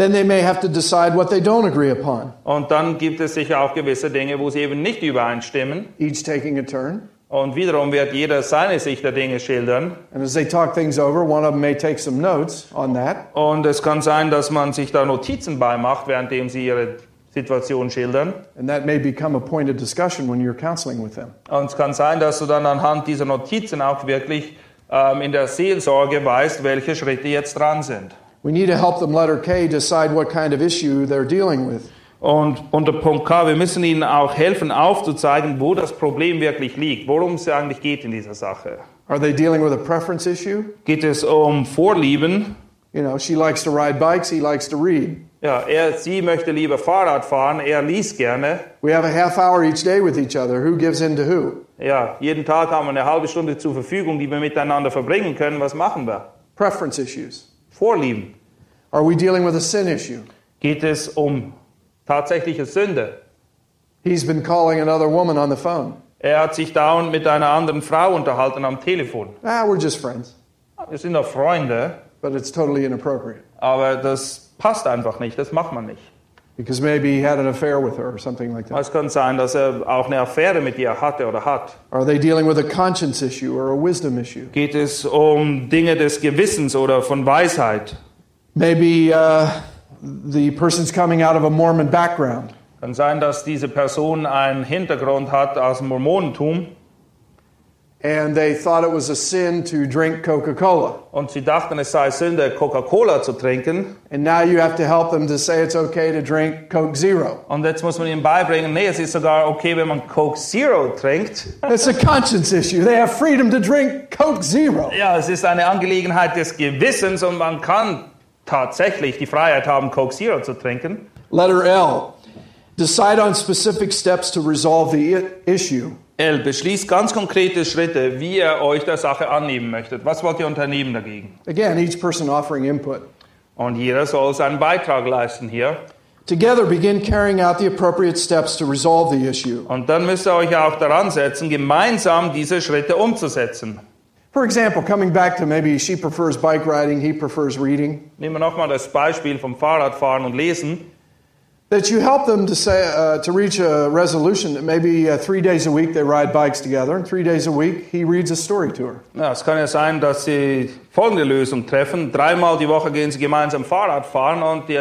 Then they may have to decide what they don't agree upon. Und dann gibt es sicher auch gewisse Dinge, wo sie eben nicht übereinstimmen. Each taking a turn. Und wiederum wird jeder seine Sicht der Dinge schildern. And as they talk things over, one of them may take some notes on that. Und es kann sein, dass man sich da Notizen beimacht, währenddem sie ihre Situation schildern. And that may become a point of discussion when you're counseling with them. Und es kann sein, dass du dann anhand dieser Notizen auch wirklich ähm, in der Seelsorge weißt, welche Schritte jetzt dran sind. We need to help them, letter K, decide what kind of issue they're dealing with. Und unter Punkt K, wir müssen ihnen auch helfen, aufzuzeigen, wo das Problem wirklich liegt, worum es eigentlich geht in dieser Sache. Are they dealing with a preference issue? Geht es um Vorlieben? You know, she likes to ride bikes, he likes to read. Ja, er, sie möchte lieber Fahrrad fahren, er liest gerne. We have a half hour each day with each other. Who gives in to who? Ja, jeden Tag haben wir eine halbe Stunde zur Verfügung, die wir miteinander verbringen können. Was machen wir? Preference issues. Vorlieben. Are we dealing with a sin issue? Geht es um tatsächliche Sünde? He's been calling another woman on the phone. Er hat sich dauernd mit einer anderen Frau unterhalten am Telefon. Ah, we're just friends. Wir sind doch Freunde, But it's totally inappropriate aber das passt einfach nicht, das macht man nicht. Because maybe he had an affair with her or something like that. Es kann sein, dass er auch eine Affäre mit ihr hatte oder hat. Are they dealing with a conscience issue or a wisdom issue? Geht es um Dinge des Gewissens oder von Weisheit? Maybe uh, the person's coming out of a Mormon background. Kann sein, dass diese Person einen Hintergrund hat aus dem Mormonentum and they thought it was a sin to drink Coca Cola. und sie dachten, es sei Sünde, Coca-Cola zu trinken. And now you have to help them to say it's okay to drink Coke Zero. Und jetzt muss man ihnen beibringen, nee, es ist sogar okay, wenn man Coke Zero trinkt. It's a conscience issue. They have freedom to drink Coke Zero. Ja, es ist eine Angelegenheit des Gewissens und man kann tatsächlich die Freiheit haben, Coke Zero zu trinken. Letter L. Decide on specific steps to resolve the issue. L. Beschließt ganz konkrete Schritte, wie ihr euch der Sache annehmen möchtet. Was wollt ihr unternehmen dagegen? Again, each person offering input. Und jeder soll seinen Beitrag leisten hier. Together, begin carrying out the appropriate steps to resolve the issue. Und dann müsst ihr euch auch daran setzen, gemeinsam diese Schritte umzusetzen. For example, coming back to maybe she prefers bike riding, he prefers reading, Nehmen wir nochmal das Beispiel vom Fahrradfahren und Lesen. That you help them to say uh, to reach a resolution that maybe uh, three days a week they ride bikes together, and three days a week he reads a story to her. Ja, es kann ja sein, dass sie folgende Lösung treffen. Dreimal die Woche gehen sie gemeinsam Fahrrad fahren und die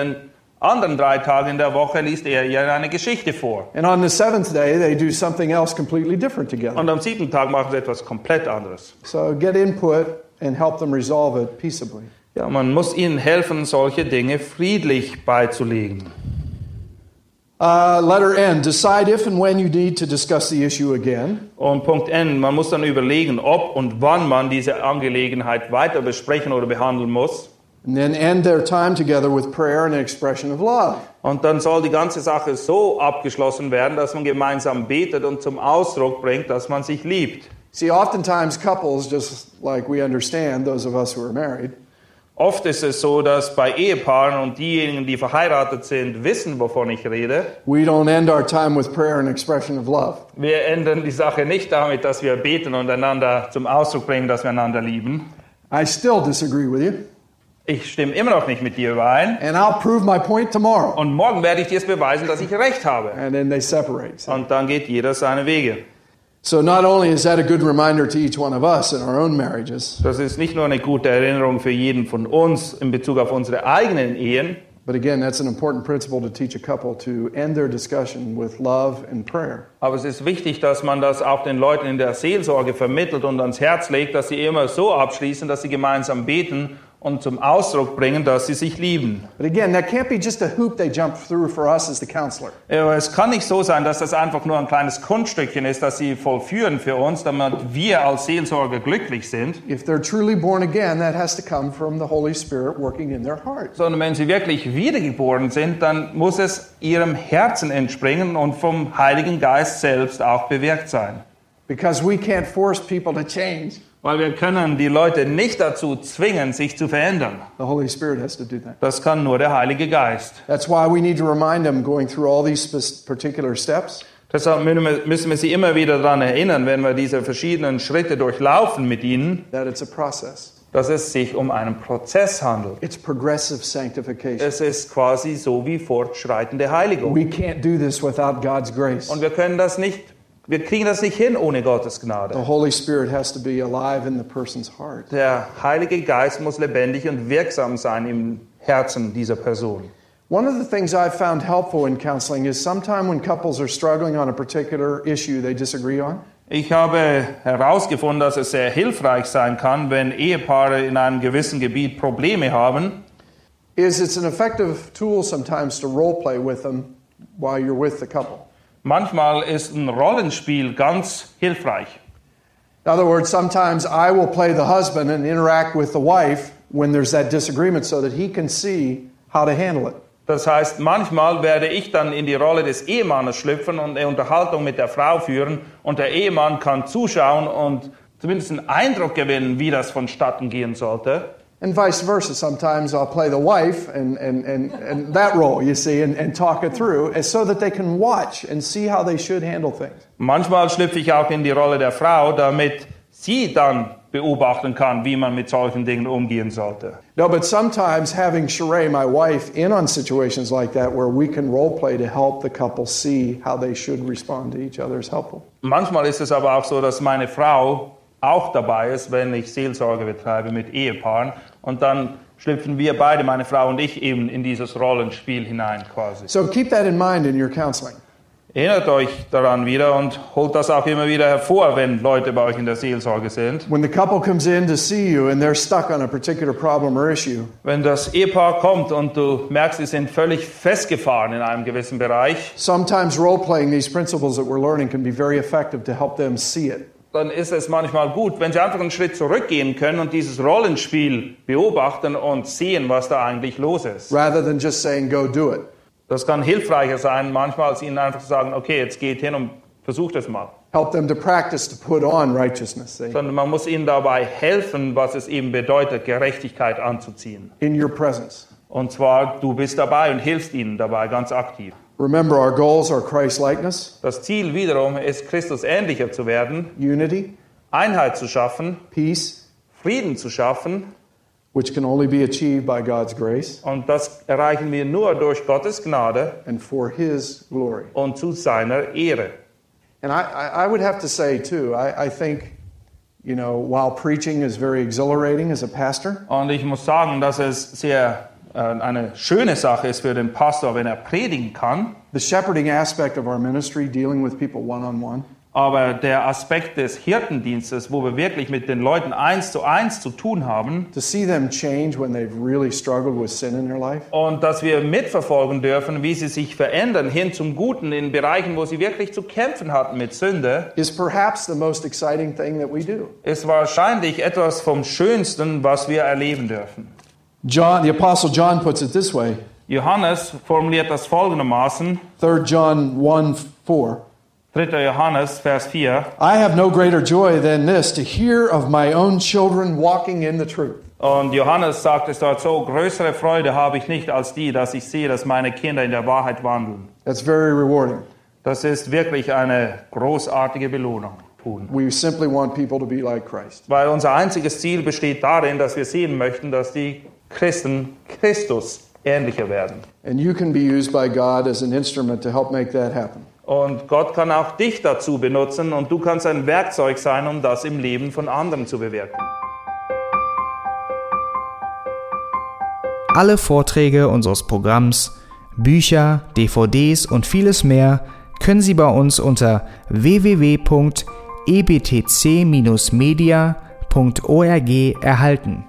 anderen drei Tagen in der Woche liest er ihr eine Geschichte vor. And on the seventh day, they do something else completely different together. Und am siebten Tag machen sie etwas komplett anderes. So get input and help them resolve it peaceably. Ja, man muss ihnen helfen, solche Dinge friedlich beizulegen. Uh, letter N. Decide if and when you need to discuss the issue again. Und Punkt N, man muss dann überlegen, ob und wann man diese Angelegenheit weiter besprechen oder behandeln muss. And then end their time together with prayer and an expression of love. Und dann soll die ganze Sache so abgeschlossen werden, dass man gemeinsam betet und zum Ausdruck bringt, dass man sich liebt. See, oftentimes couples, just like we understand, those of us who are married, Oft ist es so, dass bei Ehepaaren und diejenigen, die verheiratet sind, wissen, wovon ich rede. we don't end our time with prayer and expression of love. Wir ändern die Sache nicht damit, dass wir beten und einander zum Ausdruck bringen, dass wir einander lieben. I still disagree with you, Ich stimme immer noch nicht mit dir überein. and I'll prove my point tomorrow. Und morgen werde ich dir es beweisen, dass ich recht habe. And then they separate. See? Und dann geht jeder seine Wege. So not only is that a good reminder to each one of us in our own marriages, Das ist nicht nur eine gute Erinnerung für jeden von uns in Bezug auf unsere eigenen Ehen, but again, that's an important principle to teach a couple to end their discussion with love and prayer. aber es ist wichtig, dass man das auch den Leuten in der Seelsorge vermittelt und ans Herz legt, dass sie immer so abschließen, dass sie gemeinsam beten und zum Ausdruck bringen, dass sie sich lieben. But again, that can't be just a hoop they jump through for us as the counselor. Aber es kann nicht so sein, dass das einfach nur ein kleines Kunststückchen ist, das sie vollführen für uns, damit wir als Seelsorger glücklich sind. If they're truly born again, that has to come from the Holy Spirit working in their heart. sondern wenn sie wirklich wiedergeboren sind, dann muss es ihrem Herzen entspringen und vom Heiligen Geist selbst auch bewirkt sein. Because we can't force people to change. Weil wir können die Leute nicht dazu zwingen, sich zu verändern. The Holy Spirit has to do that. Das kann nur der Heilige Geist. That's why we need to remind them going through all these particular steps Deshalb müssen wir- müssen wir sie immer wieder daran erinnern, wenn wir diese verschiedenen Schritte durchlaufen mit ihnen, that it's a process. dass es sich um einen Prozess handelt. It's progressive sanctification. Es ist quasi so wie fortschreitende Heiligung. We can't do this without God's grace. Und wir können das nicht, wir kriegen das nicht hin ohne Gottes The Gnade. Holy Spirit has to be alive in the person's heart. Der Heilige Geist muss lebendig und wirksam sein im Herzen dieser Person. One of the things I've found helpful in counseling is sometime when couples are struggling on a particular issue they disagree on, Ich habe herausgefunden, dass es sehr hilfreich sein kann, wenn Ehepaare in einem gewissen Gebiet Probleme haben, is it's an effective tool sometimes to role play with them while you're with the couple. Manchmal ist ein Rollenspiel ganz hilfreich. In other words, sometimes I will play the husband and interact with the wife when there's that disagreement so that he can see how to handle it. Das heißt, manchmal werde ich dann in die Rolle des Ehemannes schlüpfen und eine Unterhaltung mit der Frau führen und der Ehemann kann zuschauen und zumindest einen Eindruck gewinnen, wie das vonstatten gehen sollte. And vice versa. Sometimes I'll play the wife and, and, and, and that role, you see, and, and talk it through and so that they can watch and see how they should handle things. Manchmal schlüpfe ich auch in die Rolle der Frau, damit sie dann beobachten kann, wie man mit solchen Dingen umgehen sollte. No, but sometimes having Sheree, my wife, in on situations like that where we can role play to help the couple see how they should respond to each other is helpful. Manchmal ist es aber auch so, dass meine Frau auch dabei ist, wenn ich Seelsorge betreibe mit Ehepaaren. Und dann schlüpfen wir beide, meine Frau und ich, eben in dieses Rollenspiel hinein quasi. So keep that in mind in your counseling. Erinnert euch daran wieder und holt das auch immer wieder hervor, wenn Leute bei euch in der Seelsorge sind. When the couple comes in to see you and they're stuck on a particular problem or issue, Wenn das Ehepaar kommt und du merkst, sie sind völlig festgefahren in einem gewissen Bereich, sometimes role playing these principles that we're learning can be very effective to help them see it. Dann ist es manchmal gut, wenn sie einfach einen Schritt zurückgehen können und dieses Rollenspiel beobachten und sehen, was da eigentlich los ist. rather than just saying, go do it. Das kann hilfreicher sein, manchmal als ihnen einfach zu sagen, okay, jetzt geht hin und versucht es mal. Help them to practice to put on righteousness see, Sondern man muss ihnen dabei helfen, was es eben bedeutet, Gerechtigkeit anzuziehen. in your presence. Und zwar, du bist dabei und hilfst ihnen dabei ganz aktiv. Remember, our goals are Christ likeness, Das Ziel wiederum ist, Christus ähnlicher zu werden, unity, Einheit zu schaffen, peace, Frieden zu schaffen. which can only be achieved by God's grace Und das erreichen wir nur durch Gottes Gnade and for His glory. und zu seiner Ehre. And I, I, would have to say, too, I, I think, you know, while preaching is very exhilarating as a pastor, Und ich muss sagen, dass es sehr eine schöne Sache ist für den Pastor, wenn er predigen kann. The shepherding aspect of our ministry, dealing with people one on one, Aber der Aspekt des Hirtendienstes, wo wir wirklich mit den Leuten eins zu eins zu tun haben to see them change when they've really struggled with sin in their life, und dass wir mitverfolgen dürfen, wie sie sich verändern hin zum Guten in Bereichen, wo sie wirklich zu kämpfen hatten mit Sünde, is perhaps the most exciting thing that we do. ist wahrscheinlich etwas vom Schönsten, was wir erleben dürfen. John, the Apostle John puts it this way Johannes formuliert das folgendermaßen, 3 John 1 4. 3. Johannes, Vers 4. I have no greater joy than this to hear of my own children walking in the truth. Und Johannes sagt es dort so, größere Freude habe ich nicht als die, dass ich sehe, dass meine Kinder in der Wahrheit wandeln. That's very rewarding. Das ist wirklich eine großartige Belohnung. Tun. We simply want people to be like Christ. Weil unser einziges Ziel besteht darin, dass wir sehen möchten, dass die Christen Christus ähnlicher werden. And you can be used by God as an instrument to help make that happen. Und Gott kann auch dich dazu benutzen und du kannst ein Werkzeug sein, um das im Leben von anderen zu bewirken. Alle Vorträge unseres Programms, Bücher, DVDs und vieles mehr können Sie bei uns unter www.ebtc-media.org erhalten.